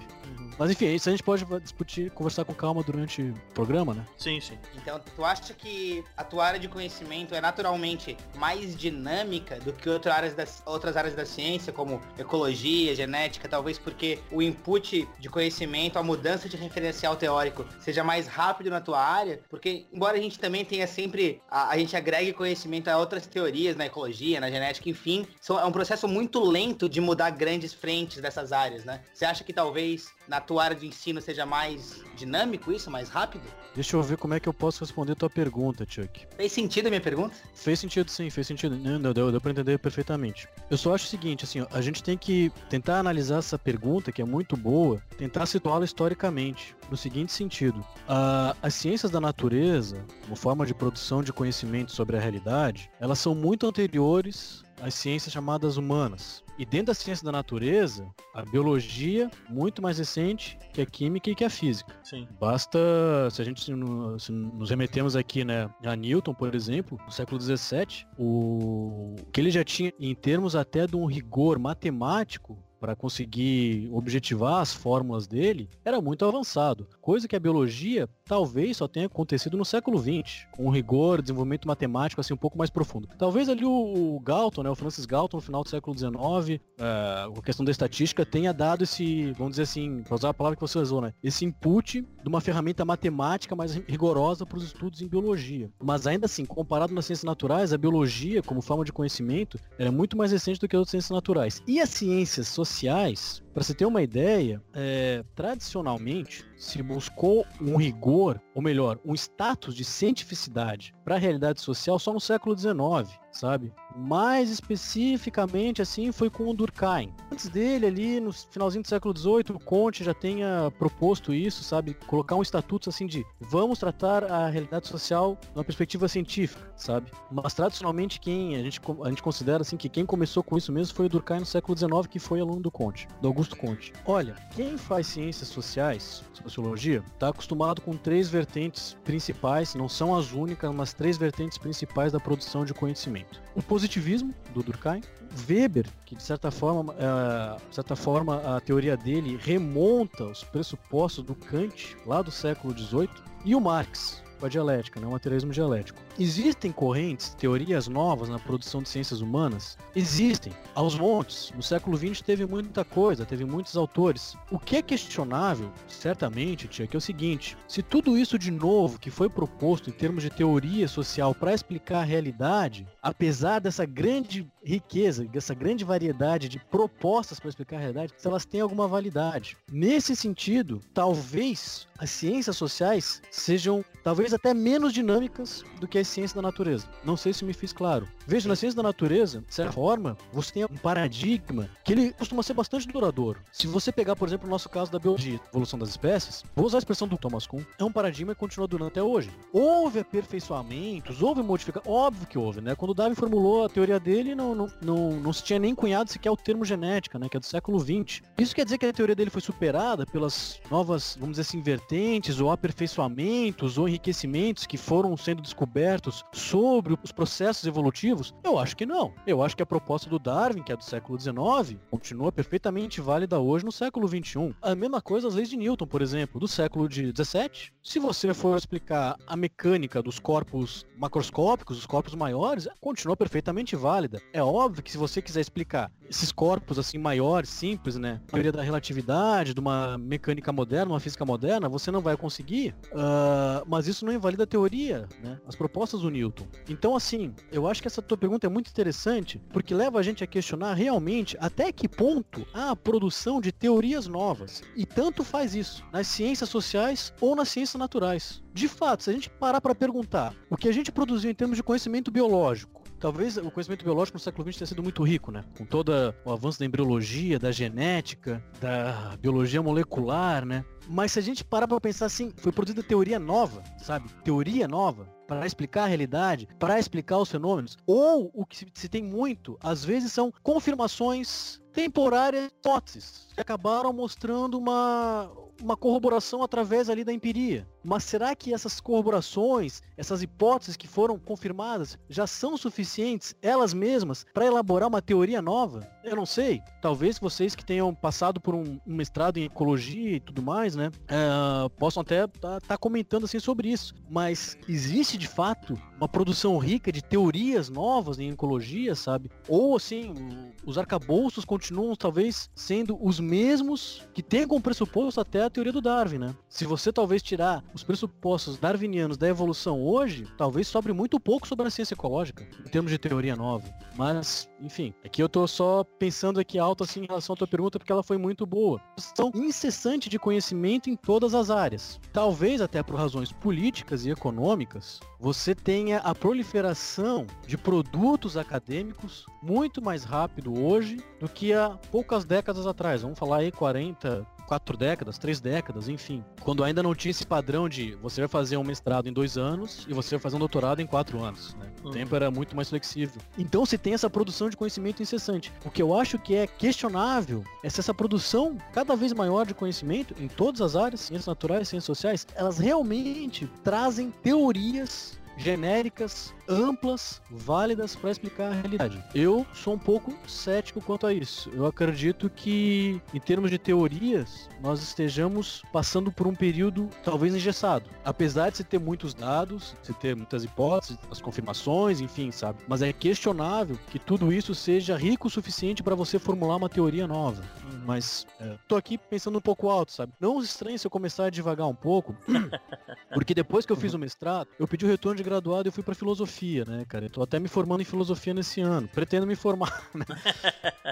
Mas enfim, isso a gente pode discutir, conversar com calma durante o programa, né? Sim, sim. Então, tu acha que a tua área de conhecimento é naturalmente mais dinâmica do que outras áreas da, outras áreas da ciência, como ecologia, genética, talvez porque o input de conhecimento, a mudança de referencial teórico seja mais rápido na tua área? Porque, embora a gente também tenha sempre, a, a gente agregue conhecimento a outras teorias, na ecologia, na genética, enfim, são, é um processo muito lento de mudar grandes frentes dessas áreas, né? Você acha que talvez na tua área de ensino seja mais dinâmico isso, mais rápido? Deixa eu ver como é que eu posso responder a tua pergunta, Chuck. Fez sentido a minha pergunta? Fez sentido sim, fez sentido. Não, deu, deu pra entender perfeitamente. Eu só acho o seguinte, assim, ó, a gente tem que tentar analisar essa pergunta, que é muito boa, tentar situá-la historicamente, no seguinte sentido. Uh, as ciências da natureza, como forma de produção de conhecimento sobre a realidade, elas são muito anteriores às ciências chamadas humanas. E dentro da ciência da natureza, a biologia muito mais recente que a química e que a física. Sim. Basta, se a gente se, nos remetemos aqui, né, a Newton, por exemplo, no século XVII, o que ele já tinha em termos até de um rigor matemático para conseguir objetivar as fórmulas dele era muito avançado, coisa que a biologia talvez só tenha acontecido no século XX, com um rigor, desenvolvimento matemático assim um pouco mais profundo. Talvez ali o, Galton, né, o Francis Galton no final do século XIX, é, a questão da estatística tenha dado esse, vamos dizer assim, para usar a palavra que você usou, né, esse input de uma ferramenta matemática mais rigorosa para os estudos em biologia. Mas ainda assim, comparado nas ciências naturais, a biologia como forma de conhecimento era muito mais recente do que as outras ciências naturais. E as ciências sociais sociais, para você ter uma ideia, é, tradicionalmente se buscou um rigor, ou melhor, um status de cientificidade para a realidade social só no século XIX, sabe? Mais especificamente, assim, foi com o Durkheim. Antes dele, ali no finalzinho do século XVIII, o Conte já tenha proposto isso, sabe? Colocar um estatuto assim de vamos tratar a realidade social numa perspectiva científica, sabe? Mas tradicionalmente quem a gente, a gente considera assim que quem começou com isso mesmo foi o Durkheim no século XIX, que foi aluno do Conte, do Augusto Conte. Olha, quem faz ciências sociais, sociologia, está acostumado com três vertentes principais, não são as únicas, mas três vertentes principais da produção de conhecimento. O positivismo, do Durkheim, Weber, que de certa forma, é, de certa forma a teoria dele remonta os pressupostos do Kant, lá do século XVIII, e o Marx, com a dialética, né, o materialismo dialético. Existem correntes, teorias novas na produção de ciências humanas? Existem, aos montes. No século XX teve muita coisa, teve muitos autores. O que é questionável, certamente, tia, que é o seguinte: se tudo isso de novo que foi proposto em termos de teoria social para explicar a realidade, apesar dessa grande riqueza, dessa grande variedade de propostas para explicar a realidade, se elas têm alguma validade. Nesse sentido, talvez as ciências sociais sejam talvez até menos dinâmicas do que as ciência da natureza. Não sei se me fiz claro. Veja, na ciência da natureza, de certa forma, você tem um paradigma que ele costuma ser bastante duradouro. Se você pegar, por exemplo, o nosso caso da biologia, evolução das espécies, vou usar a expressão do Thomas Kuhn, é um paradigma que continua durando até hoje. Houve aperfeiçoamentos, houve modificações, óbvio que houve, né? Quando Darwin formulou a teoria dele, não, não, não, não se tinha nem cunhado sequer o termo genética, né? Que é do século XX. Isso quer dizer que a teoria dele foi superada pelas novas, vamos dizer assim, vertentes, ou aperfeiçoamentos, ou enriquecimentos que foram sendo descobertos sobre os processos evolutivos? Eu acho que não. Eu acho que a proposta do Darwin, que é do século XIX, continua perfeitamente válida hoje no século XXI. A mesma coisa as leis de Newton, por exemplo, do século XVII. Se você for explicar a mecânica dos corpos macroscópicos, os corpos maiores, continua perfeitamente válida. É óbvio que se você quiser explicar esses corpos assim maiores, simples, né, a teoria da relatividade, de uma mecânica moderna, uma física moderna, você não vai conseguir. Uh, mas isso não invalida a teoria, né? As propostas do Newton. Então, assim, eu acho que essa tua pergunta é muito interessante, porque leva a gente a questionar realmente até que ponto há a produção de teorias novas. E tanto faz isso, nas ciências sociais ou nas ciências naturais. De fato, se a gente parar para perguntar o que a gente produziu em termos de conhecimento biológico, talvez o conhecimento biológico no século XX tenha sido muito rico, né? Com todo o avanço da embriologia, da genética, da biologia molecular, né? Mas se a gente parar para pensar assim, foi produzida teoria nova, sabe? Teoria nova para explicar a realidade, para explicar os fenômenos, ou o que se tem muito, às vezes são confirmações temporárias, hipóteses, que acabaram mostrando uma uma corroboração através ali da empiria. Mas será que essas corroborações, essas hipóteses que foram confirmadas, já são suficientes, elas mesmas, para elaborar uma teoria nova? Eu não sei. Talvez vocês que tenham passado por um, um mestrado em ecologia e tudo mais, né, uh, possam até estar tá, tá comentando assim sobre isso. Mas existe de fato uma produção rica de teorias novas em ecologia, sabe? Ou assim, os arcabouços continuam talvez sendo os mesmos que têm como pressuposto até a teoria do Darwin, né? Se você talvez tirar os pressupostos darwinianos da evolução hoje, talvez sobre muito pouco sobre a ciência ecológica, em termos de teoria nova. Mas, enfim, aqui eu tô só pensando aqui alto assim em relação à tua pergunta porque ela foi muito boa. São incessante de conhecimento em todas as áreas. Talvez até por razões políticas e econômicas, você tenha a proliferação de produtos acadêmicos muito mais rápido hoje do que há poucas décadas atrás. Vamos falar aí 40, quatro décadas, três décadas, enfim. Quando ainda não tinha esse padrão de você vai fazer um mestrado em dois anos e você vai fazer um doutorado em quatro anos. Né? O uhum. tempo era muito mais flexível. Então se tem essa produção de conhecimento incessante. O que eu acho que é questionável é se essa produção cada vez maior de conhecimento em todas as áreas, ciências naturais, ciências sociais, elas realmente trazem teorias genéricas, amplas, válidas para explicar a realidade. Eu sou um pouco cético quanto a isso. Eu acredito que, em termos de teorias, nós estejamos passando por um período talvez engessado. Apesar de se ter muitos dados, se ter muitas hipóteses, as confirmações, enfim, sabe? Mas é questionável que tudo isso seja rico o suficiente para você formular uma teoria nova. Mas é, tô aqui pensando um pouco alto, sabe? Não estranhe se eu começar a devagar um pouco, porque depois que eu fiz o mestrado, eu pedi o retorno de graduado e eu fui para filosofia, né, cara? Eu tô até me formando em filosofia nesse ano. Pretendo me formar, né?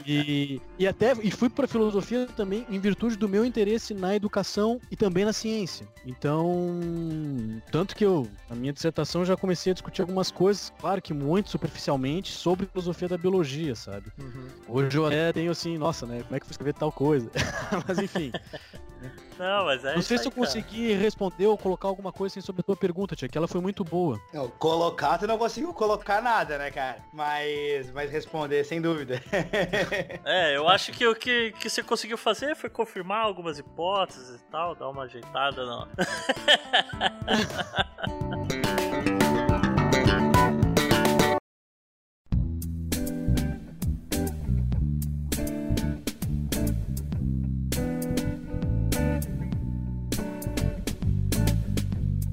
E, e até e fui para filosofia também em virtude do meu interesse na educação e também na ciência. Então, tanto que eu, na minha dissertação, já comecei a discutir algumas coisas, claro que muito superficialmente, sobre filosofia da biologia, sabe? Uhum. Hoje eu até tenho assim, nossa, né? Como é que eu fui escrever tal coisa? Mas enfim. Não, mas é Não sei se eu consegui responder ou colocar alguma coisa assim sobre a tua pergunta, tia, que ela foi muito boa. Não, colocar, tu não conseguiu colocar nada, né, cara? Mas, mas responder, sem dúvida. é, eu acho que o que, que você conseguiu fazer foi confirmar algumas hipóteses e tal, dar uma ajeitada não.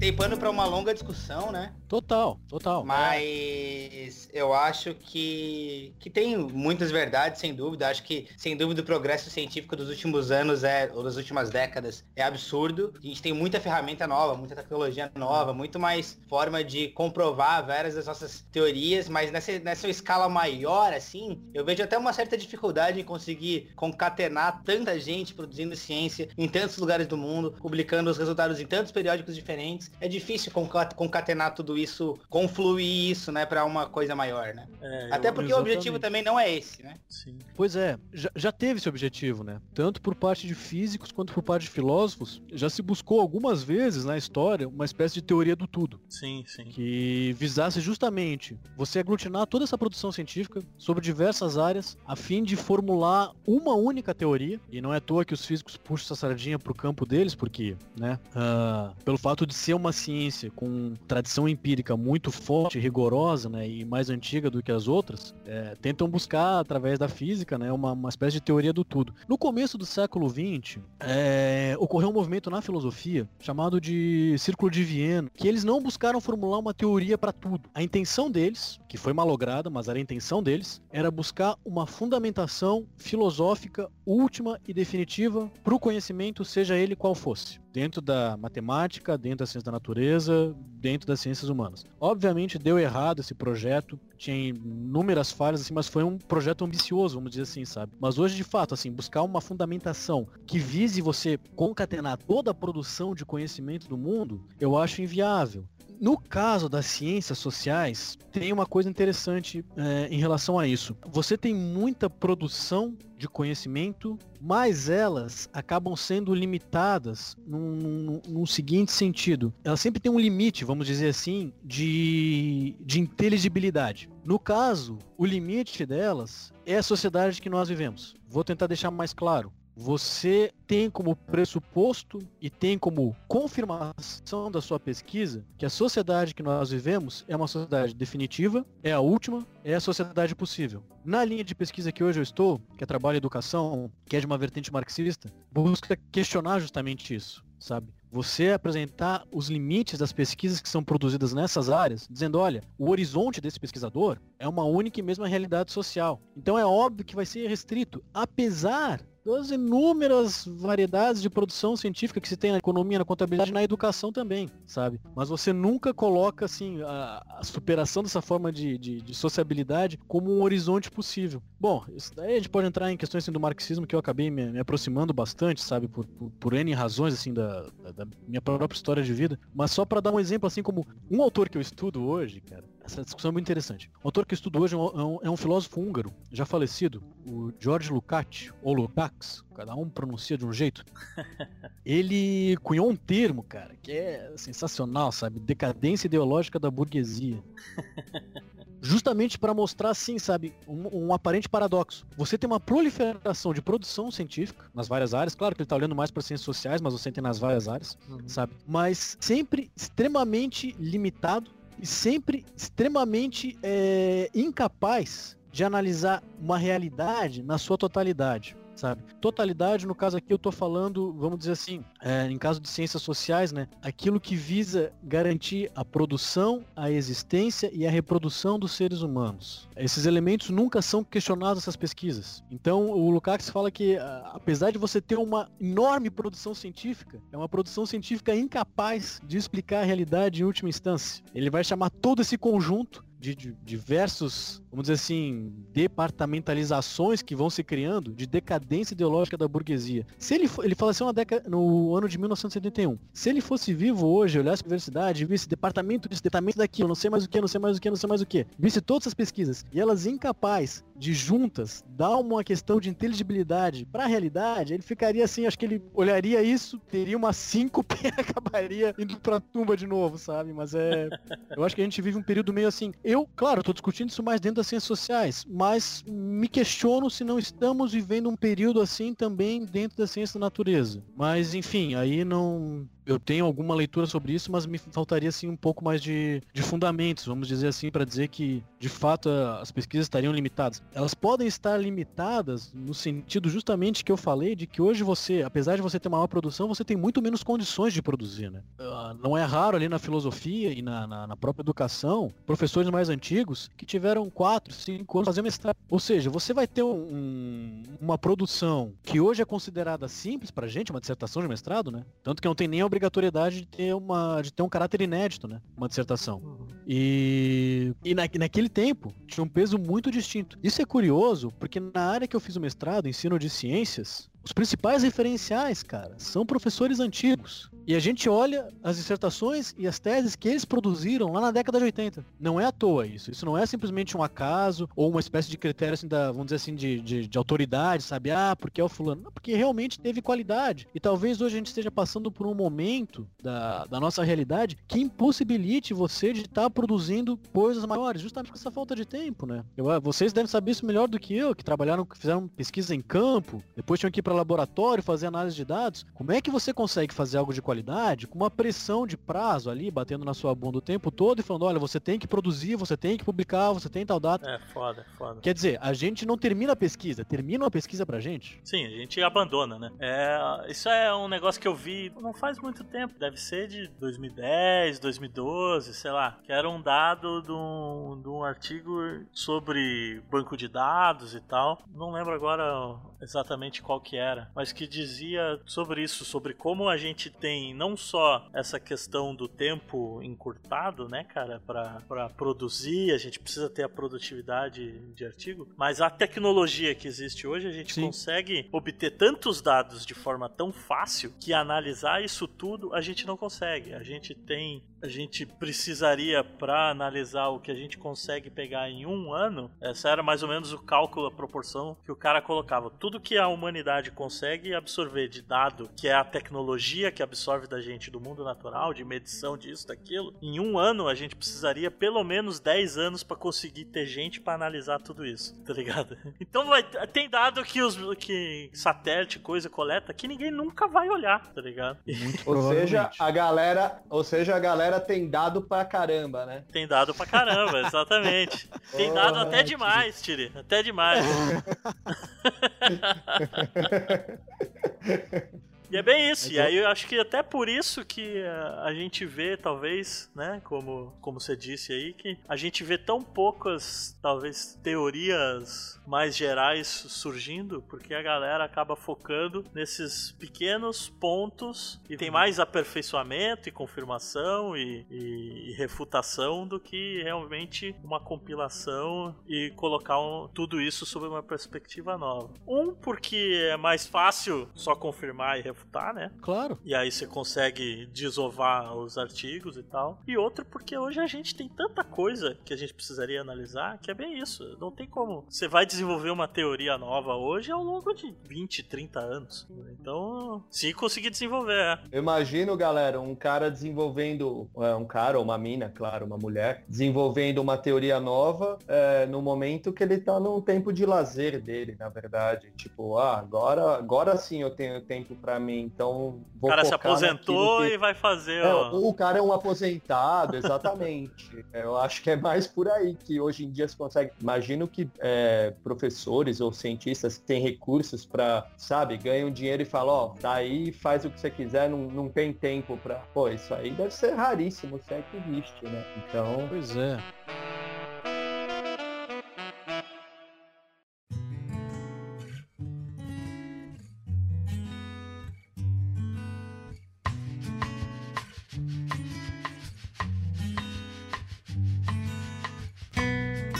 tem pano para uma longa discussão, né? Total, total. Mas eu acho que, que tem muitas verdades, sem dúvida. Acho que, sem dúvida, o progresso científico dos últimos anos, é, ou das últimas décadas, é absurdo. A gente tem muita ferramenta nova, muita tecnologia nova, muito mais forma de comprovar várias das nossas teorias, mas nessa, nessa escala maior, assim, eu vejo até uma certa dificuldade em conseguir concatenar tanta gente produzindo ciência em tantos lugares do mundo, publicando os resultados em tantos periódicos diferentes. É difícil concatenar tudo isso, confluir isso, né, para uma coisa maior, né? É, Até porque o objetivo também não é esse, né? Sim. Pois é, já, já teve esse objetivo, né? Tanto por parte de físicos quanto por parte de filósofos, já se buscou algumas vezes na história uma espécie de teoria do tudo. Sim, sim. Que visasse justamente você aglutinar toda essa produção científica sobre diversas áreas a fim de formular uma única teoria. E não é à toa que os físicos puxam essa sardinha pro campo deles, porque, né, uh, pelo fato de ser uma ciência com tradição empírica empírica muito forte, rigorosa, né, e mais antiga do que as outras, é, tentam buscar através da física, né, uma, uma espécie de teoria do tudo. No começo do século XX, é, ocorreu um movimento na filosofia chamado de Círculo de Viena, que eles não buscaram formular uma teoria para tudo. A intenção deles, que foi malograda, mas era a intenção deles, era buscar uma fundamentação filosófica última e definitiva para o conhecimento, seja ele qual fosse dentro da matemática, dentro da ciência da natureza, dentro das ciências humanas. Obviamente deu errado esse projeto, tinha inúmeras falhas, assim, mas foi um projeto ambicioso, vamos dizer assim, sabe? Mas hoje, de fato, assim, buscar uma fundamentação que vise você concatenar toda a produção de conhecimento do mundo, eu acho inviável. No caso das ciências sociais, tem uma coisa interessante é, em relação a isso. Você tem muita produção de conhecimento, mas elas acabam sendo limitadas num, num, num, seguinte sentido. Elas sempre têm um limite, vamos dizer assim, de, de inteligibilidade. No caso, o limite delas é a sociedade que nós vivemos. Vou tentar deixar mais claro. Você tem como pressuposto e tem como confirmação da sua pesquisa que a sociedade que nós vivemos é uma sociedade definitiva, é a última, é a sociedade possível. Na linha de pesquisa que hoje eu estou, que é trabalho em educação, que é de uma vertente marxista, busca questionar justamente isso, sabe? Você apresentar os limites das pesquisas que são produzidas nessas áreas, dizendo, olha, o horizonte desse pesquisador é uma única e mesma realidade social. Então é óbvio que vai ser restrito, apesar das inúmeras variedades de produção científica que se tem na economia, na contabilidade, na educação também, sabe? Mas você nunca coloca assim a, a superação dessa forma de, de, de, sociabilidade como um horizonte possível. Bom, isso daí a gente pode entrar em questões assim, do marxismo que eu acabei me, me aproximando bastante, sabe, por, por, por, N razões assim da, da, da minha própria história de vida. Mas só para dar um exemplo assim como um autor que eu estudo hoje, cara, essa discussão é muito interessante. O autor que eu estudo hoje é um, é um, filósofo húngaro, já falecido, o George Lukács, ou Lukács, cada um pronuncia de um jeito. Ele cunhou um termo, cara, que é sensacional, sabe? Decadência ideológica da burguesia. Justamente para mostrar, assim, sabe, um, um, aparente paradoxo. Você tem uma proliferação de produção científica nas várias áreas. Claro que ele está olhando mais para ciências sociais, mas você tem nas várias áreas, uhum. sabe? Mas sempre extremamente limitado e sempre extremamente é, incapaz de analisar uma realidade na sua totalidade sabe? Totalidade, no caso aqui eu tô falando, vamos dizer assim, é, em caso de ciências sociais, né? Aquilo que visa garantir a produção, a existência e a reprodução dos seres humanos. Esses elementos nunca são questionados nessas pesquisas. Então, o Lukács fala que, apesar de você ter uma enorme produção científica, é uma produção científica incapaz de explicar a realidade em última instância. Ele vai chamar todo esse conjunto de, diversos, vamos dizer assim, departamentalizações que vão se criando de decadência ideológica da burguesia. Se ele, ele faleceu assim, década, no ano de 1971. Se ele fosse vivo hoje, olhasse a universidade, visse departamento disso, departamento daquilo, não sei mais o que, não sei mais o que, não sei mais o que, visse todas essas pesquisas e elas incapazes de juntas dar uma questão de inteligibilidade para a realidade, ele ficaria assim, acho que ele olharia isso, teria uma síncope e acabaria indo pra tumba de novo, sabe? Mas é. Eu acho que a gente vive um período meio assim. Eu, claro, estou discutindo isso mais dentro das ciências sociais, mas me questiono se não estamos vivendo um período assim também dentro da ciência da natureza. Mas, enfim, aí não eu tenho alguma leitura sobre isso, mas me faltaria assim um pouco mais de, de fundamentos, vamos dizer assim, para dizer que de fato as pesquisas estariam limitadas. Elas podem estar limitadas no sentido justamente que eu falei de que hoje você, apesar de você ter maior produção, você tem muito menos condições de produzir, né? Ah, não é raro ali na filosofia e na, na, na própria educação, professores mais antigos que tiveram 4, 5 anos fazer mestrado. Ou seja, você vai ter um, uma produção que hoje é considerada simples pra gente, uma dissertação de mestrado, né? Tanto que não tem nem a obrigatoriedade de ter, uma, de ter um caráter inédito, né? Uma dissertação. Uhum. E, e na, naquele tempo tinha um peso muito distinto. Isso é curioso, porque na área que eu fiz o mestrado, ensino de ciências, os principais referenciais, cara, são professores antigos. E a gente olha as dissertações e as teses que eles produziram lá na década de 80. Não é à toa isso. Isso não é simplesmente um acaso ou uma espécie de critério, assim, da, vamos dizer assim, de, de, de autoridade, sabe? Ah, porque é o fulano. Não, porque realmente teve qualidade. E talvez hoje a gente esteja passando por um momento da, da nossa realidade que impossibilite você de estar tá produzindo coisas maiores, justamente com essa falta de tempo, né? Eu, vocês devem saber isso melhor do que eu, que trabalharam, que fizeram pesquisa em campo, depois tinham que ir para laboratório, fazer análise de dados, como é que você consegue fazer algo de qualidade com uma pressão de prazo ali, batendo na sua bunda o tempo todo e falando, olha, você tem que produzir, você tem que publicar, você tem tal data. É, foda, foda. Quer dizer, a gente não termina a pesquisa, termina uma pesquisa pra gente. Sim, a gente abandona, né? É, isso é um negócio que eu vi não faz muito tempo, deve ser de 2010, 2012, sei lá, que era um dado de um, de um artigo sobre banco de dados e tal. Não lembro agora exatamente qual que era, mas que dizia sobre isso, sobre como a gente tem não só essa questão do tempo encurtado, né, cara, para produzir, a gente precisa ter a produtividade de artigo, mas a tecnologia que existe hoje, a gente Sim. consegue obter tantos dados de forma tão fácil que analisar isso tudo a gente não consegue. A gente tem a gente precisaria para analisar o que a gente consegue pegar em um ano, essa era mais ou menos o cálculo, a proporção que o cara colocava. Tudo que a humanidade consegue absorver de dado, que é a tecnologia que absorve da gente do mundo natural, de medição disso, daquilo, em um ano a gente precisaria pelo menos 10 anos para conseguir ter gente para analisar tudo isso, tá ligado? Então vai, tem dado que os que satélite, coisa, coleta, que ninguém nunca vai olhar, tá ligado? ou seja, a galera, ou seja, a galera tem dado pra caramba, né? Tem dado pra caramba, exatamente. tem dado até demais, Tiri, até demais. E é bem isso. E aí eu acho que até por isso que a, gente vê, talvez, né, como, como você disse aí, que a gente vê tão poucas, talvez, teorias mais gerais surgindo, porque a galera acaba focando nesses pequenos pontos e tem mais aperfeiçoamento e confirmação e, e, e refutação do que realmente uma compilação e colocar um, tudo isso sob uma perspectiva nova. Um, porque é mais fácil só confirmar e refutar, né? Claro. E aí você consegue desovar os artigos e tal. E outro, porque hoje a gente tem tanta coisa que a gente precisaria analisar que é bem isso. Não tem como. Você vai desenvolver uma teoria nova hoje ao longo de 20, 30 anos. Então, se conseguir desenvolver. É. Eu imagino, galera, um cara desenvolvendo, é, um cara ou uma mina, claro, uma mulher, desenvolvendo uma teoria nova é, no momento que ele tá num tempo de lazer dele, na verdade. Tipo, ah, agora, agora sim eu tenho tempo para mim, então vou O cara se aposentou que... e vai fazer. É, o cara é um aposentado, exatamente. eu acho que é mais por aí que hoje em dia se consegue. Imagino que é, professor professores ou cientistas têm recursos para, sabe, ganham dinheiro e falam, ó, oh, tá aí, faz o que você quiser, não, não tem tempo para. Pô, isso aí deve ser raríssimo, se é que existe, né? Então. Pois é.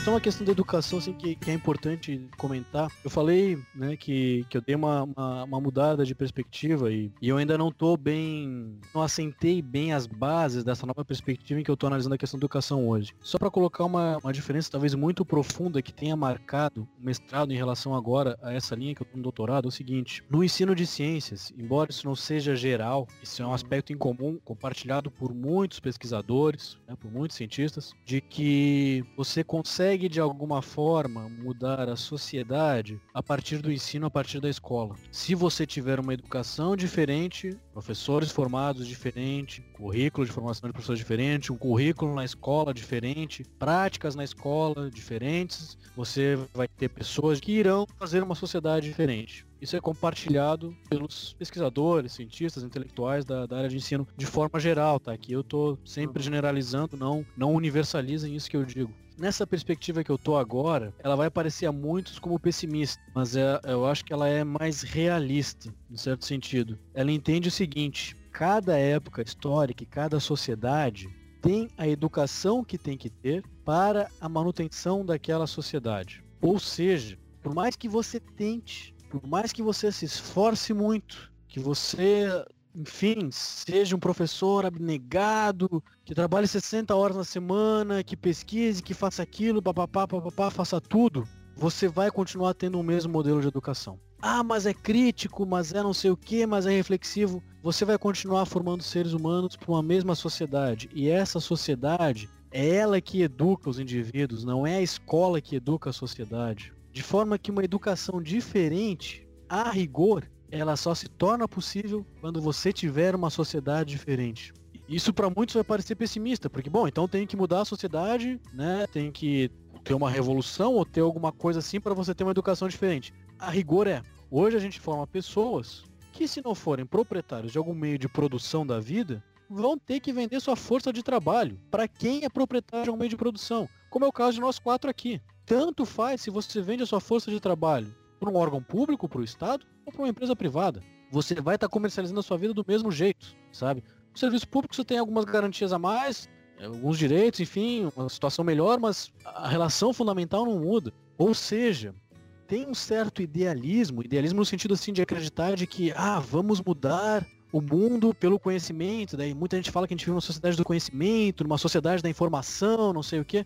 Só uma questão da educação assim, que, que, é importante comentar. Eu falei né, que, que eu dei uma, uma, uma mudada de perspectiva e, e, eu ainda não estou bem. não assentei bem as bases dessa nova perspectiva em que eu estou analisando a questão da educação hoje. Só para colocar uma, uma diferença talvez muito profunda que tenha marcado o mestrado em relação agora a essa linha que eu estou no doutorado é o seguinte: no ensino de ciências, embora isso não seja geral, isso é um aspecto em comum compartilhado por muitos pesquisadores, né, por muitos cientistas, de que você consegue consegue de alguma forma mudar a sociedade a partir do ensino, a partir da escola. Se você tiver uma educação diferente, professores formados diferente, currículo de formação de professores diferente, um currículo na escola diferente, práticas na escola diferentes, você vai ter pessoas que irão fazer uma sociedade diferente. Isso é compartilhado pelos pesquisadores, cientistas, intelectuais da, da área de ensino de forma geral, tá? Aqui eu estou sempre generalizando, não, não universalizem isso que eu digo nessa perspectiva que eu tô agora, ela vai parecer a muitos como pessimista, mas é, eu acho que ela é mais realista, em certo sentido. Ela entende o seguinte: cada época histórica e cada sociedade tem a educação que tem que ter para a manutenção daquela sociedade. Ou seja, por mais que você tente, por mais que você se esforce muito, que você enfim, seja um professor abnegado, que trabalhe 60 horas na semana, que pesquise, que faça aquilo, papapá, papapá, faça tudo, você vai continuar tendo o mesmo modelo de educação. Ah, mas é crítico, mas é não sei o que, mas é reflexivo. Você vai continuar formando seres humanos para uma mesma sociedade. E essa sociedade é ela que educa os indivíduos, não é a escola que educa a sociedade. De forma que uma educação diferente, a rigor, ela só se torna possível quando você tiver uma sociedade diferente. Isso para muitos vai parecer pessimista, porque bom, então tem que mudar a sociedade, né? Tem que ter uma revolução ou ter alguma coisa assim para você ter uma educação diferente. A rigor é, hoje a gente forma pessoas que se não forem proprietários de algum meio de produção da vida, vão ter que vender sua força de trabalho para quem é proprietário de algum meio de produção, como é o caso de nós quatro aqui. Tanto faz se você vende a sua força de trabalho para um órgão público, para o Estado, ou para uma empresa privada. Você vai estar tá comercializando a sua vida do mesmo jeito, sabe? O serviço público você tem algumas garantias a mais, alguns direitos, enfim, uma situação melhor, mas a relação fundamental não muda. Ou seja, tem um certo idealismo, idealismo no sentido assim de acreditar de que, ah, vamos mudar o mundo pelo conhecimento, daí muita gente fala que a gente vive uma sociedade do conhecimento, numa sociedade da informação, não sei o quê.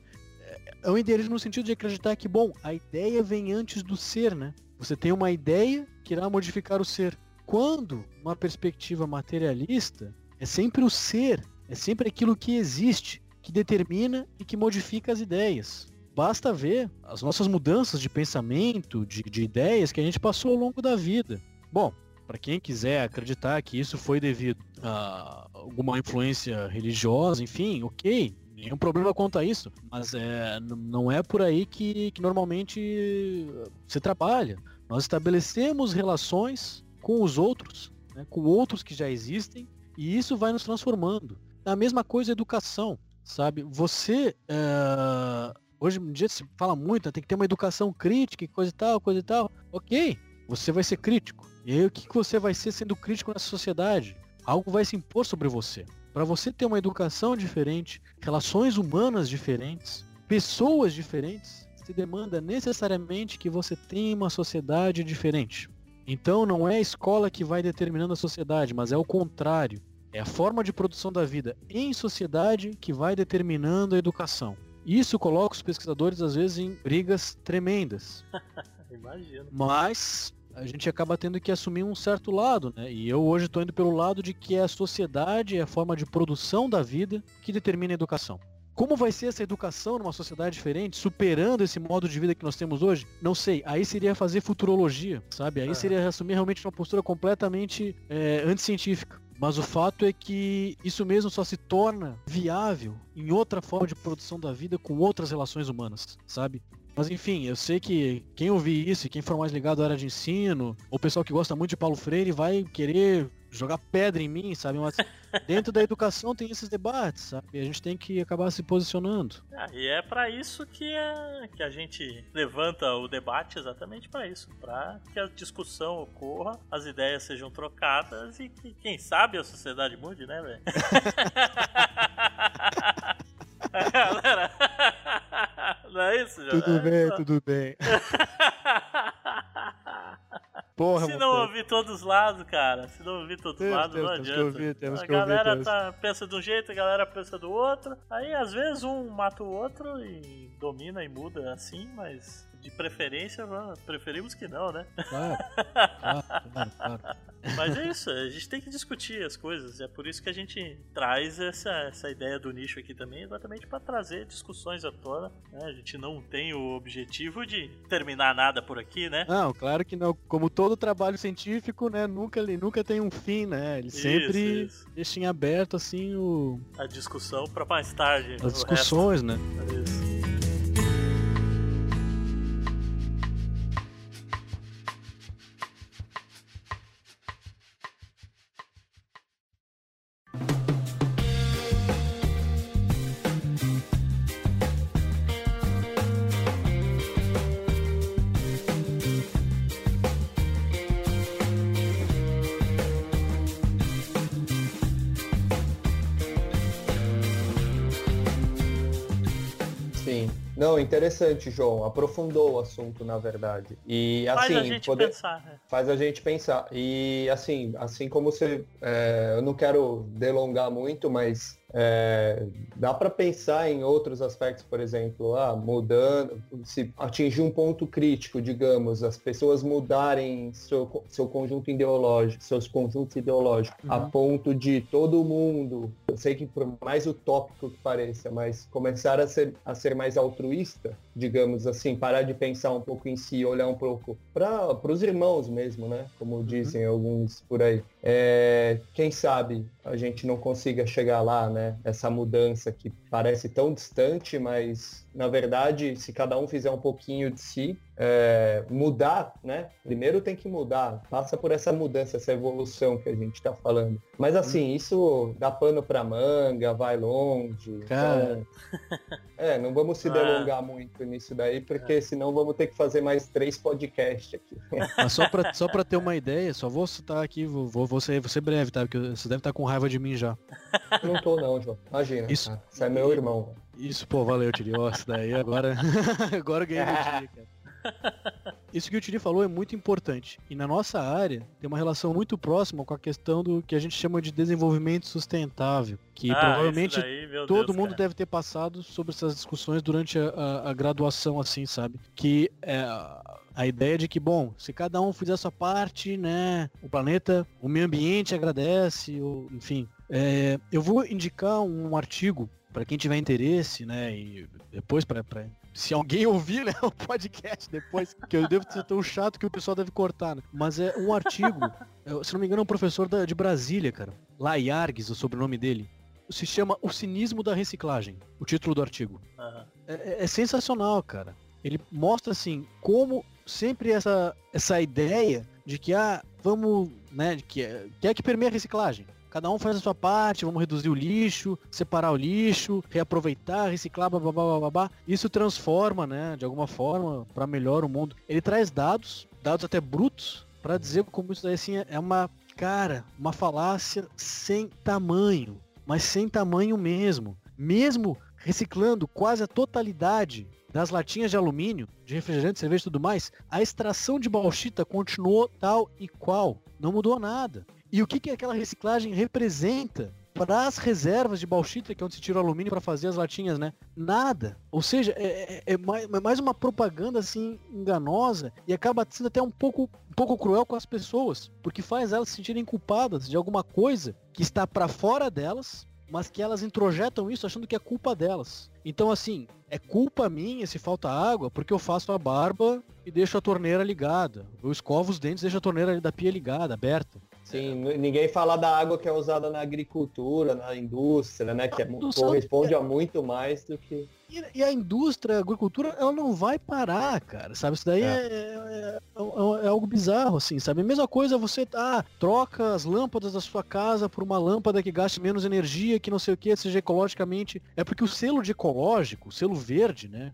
É um idealismo no sentido de acreditar que, bom, a ideia vem antes do ser, né? Você tem uma ideia que irá modificar o ser. Quando, uma perspectiva materialista, É sempre o ser, é sempre aquilo que existe, que determina e que modifica as ideias. Basta ver as nossas mudanças de pensamento, de, de ideias que a gente passou ao longo da vida. Bom, para quem quiser acreditar que isso foi devido a alguma influência religiosa, enfim, ok, nenhum problema quanto a isso, mas é, não é por aí que, que normalmente se trabalha. Nós estabelecemos relações com os outros, né, com outros que já existem, e isso vai nos transformando. A mesma coisa a educação, sabe? Você é, hoje em dia se fala muito, né, tem que ter uma educação crítica e coisa e tal, coisa e tal. Ok, você vai ser crítico. E aí o que, que você vai ser sendo crítico nessa sociedade? Algo vai se impor sobre você. Para você ter uma educação diferente, relações humanas diferentes, pessoas diferentes, se demanda necessariamente que você tenha uma sociedade diferente. Então não é a escola que vai determinando a sociedade, mas é o contrário. É a forma de produção da vida em sociedade que vai determinando a educação. Isso coloca os pesquisadores às vezes em brigas tremendas. Imagino. Mas a gente acaba tendo que assumir um certo lado, né? E eu hoje estou indo pelo lado de que é a sociedade, é a forma de produção da vida que determina a educação. Como vai ser essa educação numa sociedade diferente, superando esse modo de vida que nós temos hoje? Não sei. Aí seria fazer futurologia, sabe? Aí seria assumir realmente uma postura completamente é, anticientífica. Mas o fato é que isso mesmo só se torna viável em outra forma de produção da vida com outras relações humanas, sabe? Mas enfim, eu sei que quem ouvir isso e quem for mais ligado à área de ensino, ou o pessoal que gosta muito de Paulo Freire, vai querer jogar pedra em mim, sabe? Mas dentro da educação tem esses debates, sabe? E a gente tem que acabar se posicionando. Ah, e é para isso que, é, que a gente levanta o debate exatamente para isso, para que a discussão ocorra, as ideias sejam trocadas e que, quem sabe, a sociedade mude, né, velho? Galera, não é isso, João? Tudo bem, tudo bem. Porra, Se não ouvir todos os lados, cara, se não ouvir todos os lados, não adianta. Ouvir, a galera ouvir, tá, pensa de um jeito, a galera pensa do outro. Aí às vezes um mata o outro e domina e muda assim, mas de preferência, preferimos que não, né? Claro, claro, claro, Mas é isso, a gente tem que discutir as coisas. É por isso que a gente traz essa, essa ideia do nicho aqui também, exatamente para trazer discussões à tona. Né? A gente não tem o objetivo de terminar nada por aqui, né? Não, claro que não. Como todo trabalho científico, né, nunca, ele nunca tem um fim, né? Ele sempre isso, isso. deixa em aberto assim o. A discussão para mais tarde. As discussões, resto. né? Isso. Não, interessante, João. Aprofundou o assunto, na verdade. E assim, faz a gente poder... pensar. Né? Faz a gente pensar. E assim, assim como você, é, eu não quero delongar muito, mas é, dá para pensar em outros aspectos, por exemplo, ah, mudando, se atingir um ponto crítico, digamos, as pessoas mudarem seu, seu conjunto ideológico, seus conjuntos ideológicos, uhum. a ponto de todo mundo, eu sei que por mais utópico que pareça, mas começar a ser, a ser mais altruísta, digamos assim, parar de pensar um pouco em si, olhar um pouco para os irmãos mesmo, né? Como uhum. dizem uhum. alguns por aí. É, quem sabe a gente não consiga chegar lá, né? Essa mudança que parece tão distante, mas na verdade, se cada um fizer um pouquinho de si, é, mudar, né? Primeiro tem que mudar, passa por essa mudança, essa evolução que a gente está falando. Mas assim, hum. isso dá pano para manga, vai longe. Cara. Então, é, não vamos se ah. delongar muito nisso daí, porque é. senão vamos ter que fazer mais três podcasts aqui. Mas só para só pra ter uma ideia, só vou citar aqui, vou, vou, vou, ser, vou ser breve, tá? Porque você deve estar com raiva de mim já. Não tô não, João. Imagina. Isso, cara. Meu irmão. Isso, pô, valeu, Tiri. Ó, daí agora. agora eu ganhei meu Tiri, cara. Isso que o Tiri falou é muito importante. E na nossa área tem uma relação muito próxima com a questão do que a gente chama de desenvolvimento sustentável. Que ah, provavelmente daí, todo Deus, mundo cara. deve ter passado sobre essas discussões durante a, a, a graduação, assim, sabe? Que é a ideia de que, bom, se cada um fizer a sua parte, né, o planeta, o meio ambiente agradece, ou, enfim, É, eu vou indicar um artigo para quem tiver interesse, né? E depois para se alguém ouvir né, o podcast depois, que eu devo ser tão chato que o pessoal deve cortar, né? Mas é um artigo, se não me engano, é um professor da, de Brasília, cara. Laiargues, o sobrenome dele. Se chama O Cinismo da Reciclagem, o título do artigo. Uhum. É, é, sensacional, cara. Ele mostra assim como sempre essa, essa ideia de que ah, vamos, né, de que, que é que permeia a reciclagem. Cada um faz a sua parte, vamos reduzir o lixo, separar o lixo, reaproveitar, reciclar, babá, babá. Isso transforma, né, de alguma forma, para melhor o mundo. Ele traz dados, dados até brutos, para dizer como isso daí assim é uma cara, uma falácia sem tamanho, mas sem tamanho mesmo. Mesmo reciclando quase a totalidade das latinhas de alumínio, de refrigerante, cerveja e tudo mais, a extração de bauxita continuou tal e qual. Não mudou nada. E o que, que aquela reciclagem representa para as reservas de bauxita, que é onde se tira o alumínio para fazer as latinhas, né? Nada. Ou seja, é, é, é, mais é uma propaganda assim enganosa e acaba sendo até um pouco, um pouco cruel com as pessoas, porque faz elas se sentirem culpadas de alguma coisa que está para fora delas, mas que elas introjetam isso achando que é culpa delas. Então, assim, é culpa minha se falta água porque eu faço a barba e deixo a torneira ligada. Eu escovo os dentes e deixo a torneira da pia ligada, aberta. Sim, é. ninguém fala da água que é usada na agricultura, na indústria, né? Que é, corresponde a muito mais do que. E, a indústria, a agricultura, ela não vai parar, cara, sabe? Isso daí é. É, é, é, é algo bizarro, assim, sabe? A mesma coisa você ah, troca as lâmpadas da sua casa por uma lâmpada que gaste menos energia, que não sei o que, seja ecologicamente. É porque o selo de ecológico, o selo verde, né?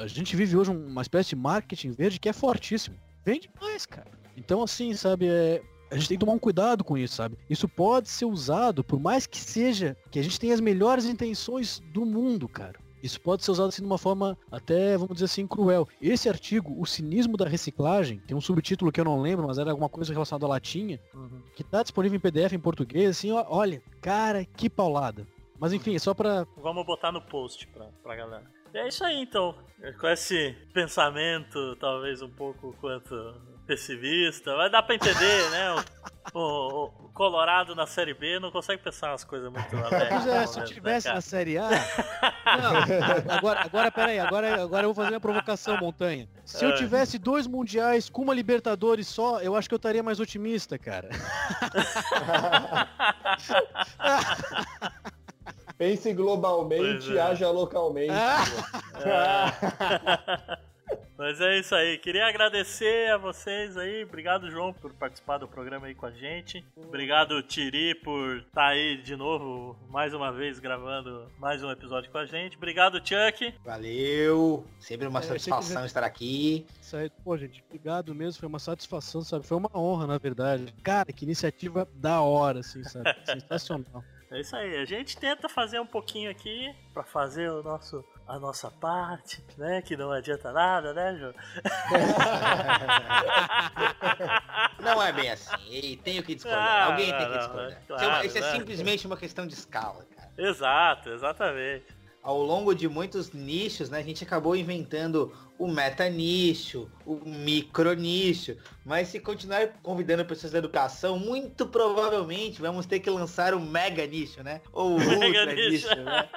A gente vive hoje uma espécie de marketing verde que é fortíssimo. Vende mais, cara. Então, assim, sabe, é, a gente tem que tomar um cuidado com isso, sabe? Isso pode ser usado, por mais que seja que a gente tenha as melhores intenções do mundo, cara. Isso pode ser usado assim de uma forma até, vamos dizer assim, cruel. Esse artigo, O Cinismo da Reciclagem, tem um subtítulo que eu não lembro, mas era alguma coisa relacionada à latinha, uhum. que tá disponível em PDF em português, assim, ó, olha, cara, que paulada. Mas enfim, é só pra... Vamos botar no post pra, pra galera. E é isso aí, então. Com esse pensamento, talvez um pouco quanto pessimista, mas dá pra entender, né? O, o, o, Colorado na Série B não consegue pensar umas coisas muito alegres. É, se eu tivesse né, na Série A. Não, agora, agora, peraí, agora, agora eu vou fazer uma provocação, Montanha. Se eu é. tivesse dois mundiais com uma Libertadores só, eu acho que eu estaria mais otimista, cara. Pense globalmente, é. haja localmente. Ah. Mas é isso aí. Queria agradecer a vocês aí. Obrigado, João, por participar do programa aí com a gente. Obrigado, Tiri, por estar tá aí de novo, mais uma vez, gravando mais um episódio com a gente. Obrigado, Chuck. Valeu. Sempre uma é, satisfação estar aqui. Isso aí, pô, gente, obrigado mesmo. Foi uma satisfação, sabe? Foi uma honra, na verdade. Cara, que iniciativa da hora, assim, sabe? Sensacional. É isso aí. A gente tenta fazer um pouquinho aqui para fazer o nosso a nossa parte, né? Que não adianta nada, né, João? Não é bem assim. Tenho que discordar. Ah, Alguém não, tem que discordar. Claro, isso é, né? simplesmente uma questão de escala, cara. Exato, exatamente ao longo de muitos nichos, né, a gente acabou inventando o meta nicho, o micro nicho, mas se continuar convidando pessoas da educação, muito provavelmente vamos ter que lançar o mega nicho, né? Ou o mega ultra nicho, né?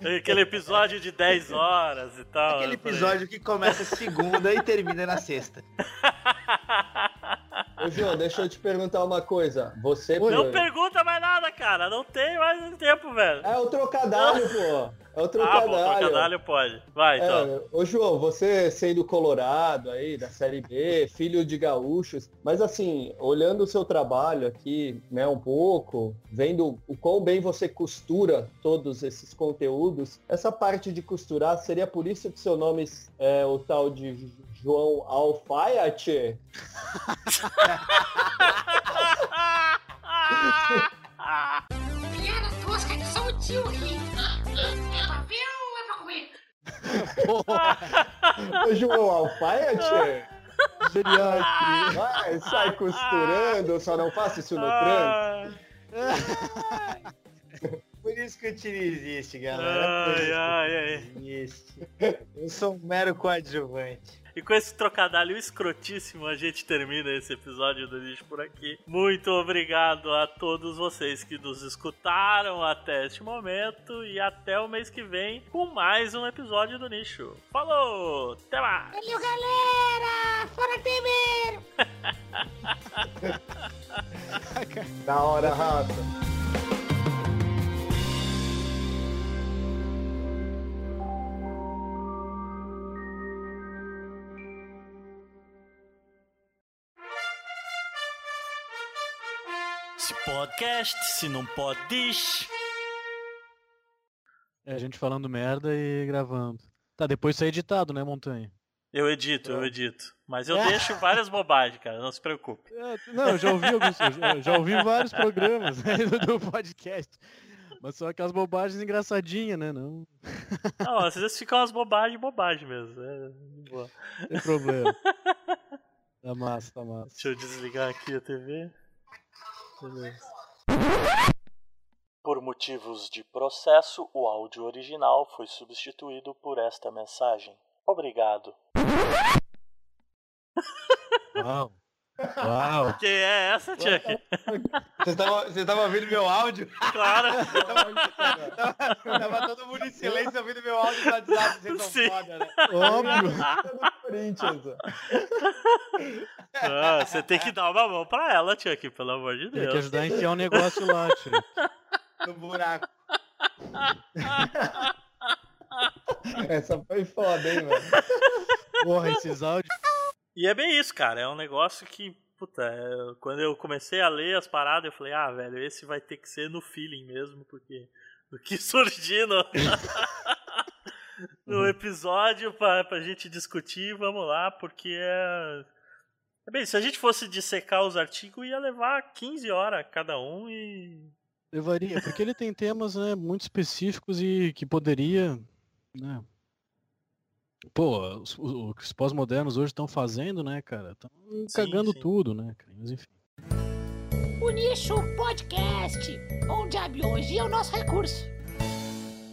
Aquele episódio de 10 horas e tal. Aquele episódio que começa segunda e termina na sexta. Ô, João, deixa eu te perguntar uma coisa. Você. Não pergunta mais nada, cara. Não tem mais tempo, velho. É o trocadilho, pô. É o trocadilho. Ah, bom, trocadilho pode. Vai, então. É, ô, João, você sendo colorado aí, da Série B, filho de gaúchos, mas assim, olhando o seu trabalho aqui, né, um pouco, vendo o quão bem você costura todos esses conteúdos, essa parte de costurar, seria por isso que seu nome é o tal de João Alfaiate? Piada tosca que só o tio ri. É ou é pra comer? Ô, João Alfaiate? Geriatria. Vai, sai costurando, só não faça isso no trânsito. Por isso que o time existe, galera. Ai, ai, ai. existe. Eu sou um mero coadjuvante. E com esse trocadilho escrotíssimo, a gente termina esse episódio do Lixo por aqui. Muito obrigado a todos vocês que nos escutaram até este momento e até o mês que vem com mais um episódio do Nicho. Falou! Até mais! Valeu, galera! Fora Temer! Da hora, Rafa. Podcast, se não podes. É, a gente falando merda e gravando. Tá, depois isso é editado, né, Montanha? Eu edito, eu edito. Mas eu deixo várias bobagens, cara, não se preocupe. É, não, eu já ouvi alguns, já, ouvi vários programas né, do, podcast. Mas só aquelas bobagens engraçadinhas, né? Não Não, às vezes ficam umas bobagens, bobagem mesmo. É, boa. tem problema. Tá massa, tá massa. Deixa eu desligar aqui a TV. Beleza. Por motivos de processo, o áudio original foi substituído por esta mensagem. Obrigado. Uau. Uau. Quem é essa, Chuck? Vocês estavam vocês estavam ouvindo meu áudio? Claro. tava, tava todo mundo em silêncio ouvindo meu áudio no WhatsApp. Vocês são Sim. foda, né? Óbvio. Corinthians. Ah, você tem que dar uma mão pra ela, Chuck, pelo amor de Tem que Deus. ajudar a enfiar um negócio lá, tio. No buraco. Essa foi foda, hein, mano? Porra, esses áudios. E é bem isso, cara. É um negócio que, puta, é, quando eu comecei a ler as paradas, eu falei, ah, velho, esse vai ter que ser no feeling mesmo, porque do que surgir no, no episódio pra, pra gente discutir, vamos lá, porque é. É bem, se a gente fosse dissecar os artigos, ia levar 15 horas cada um e. Levaria, porque ele tem temas né, muito específicos e que poderia. Né, pô, os, o que os pós-modernos hoje estão fazendo, né, cara? Estão cagando sim. tudo, né, cara? Mas enfim. O Nicho Podcast, onde a biologia é o nosso recurso.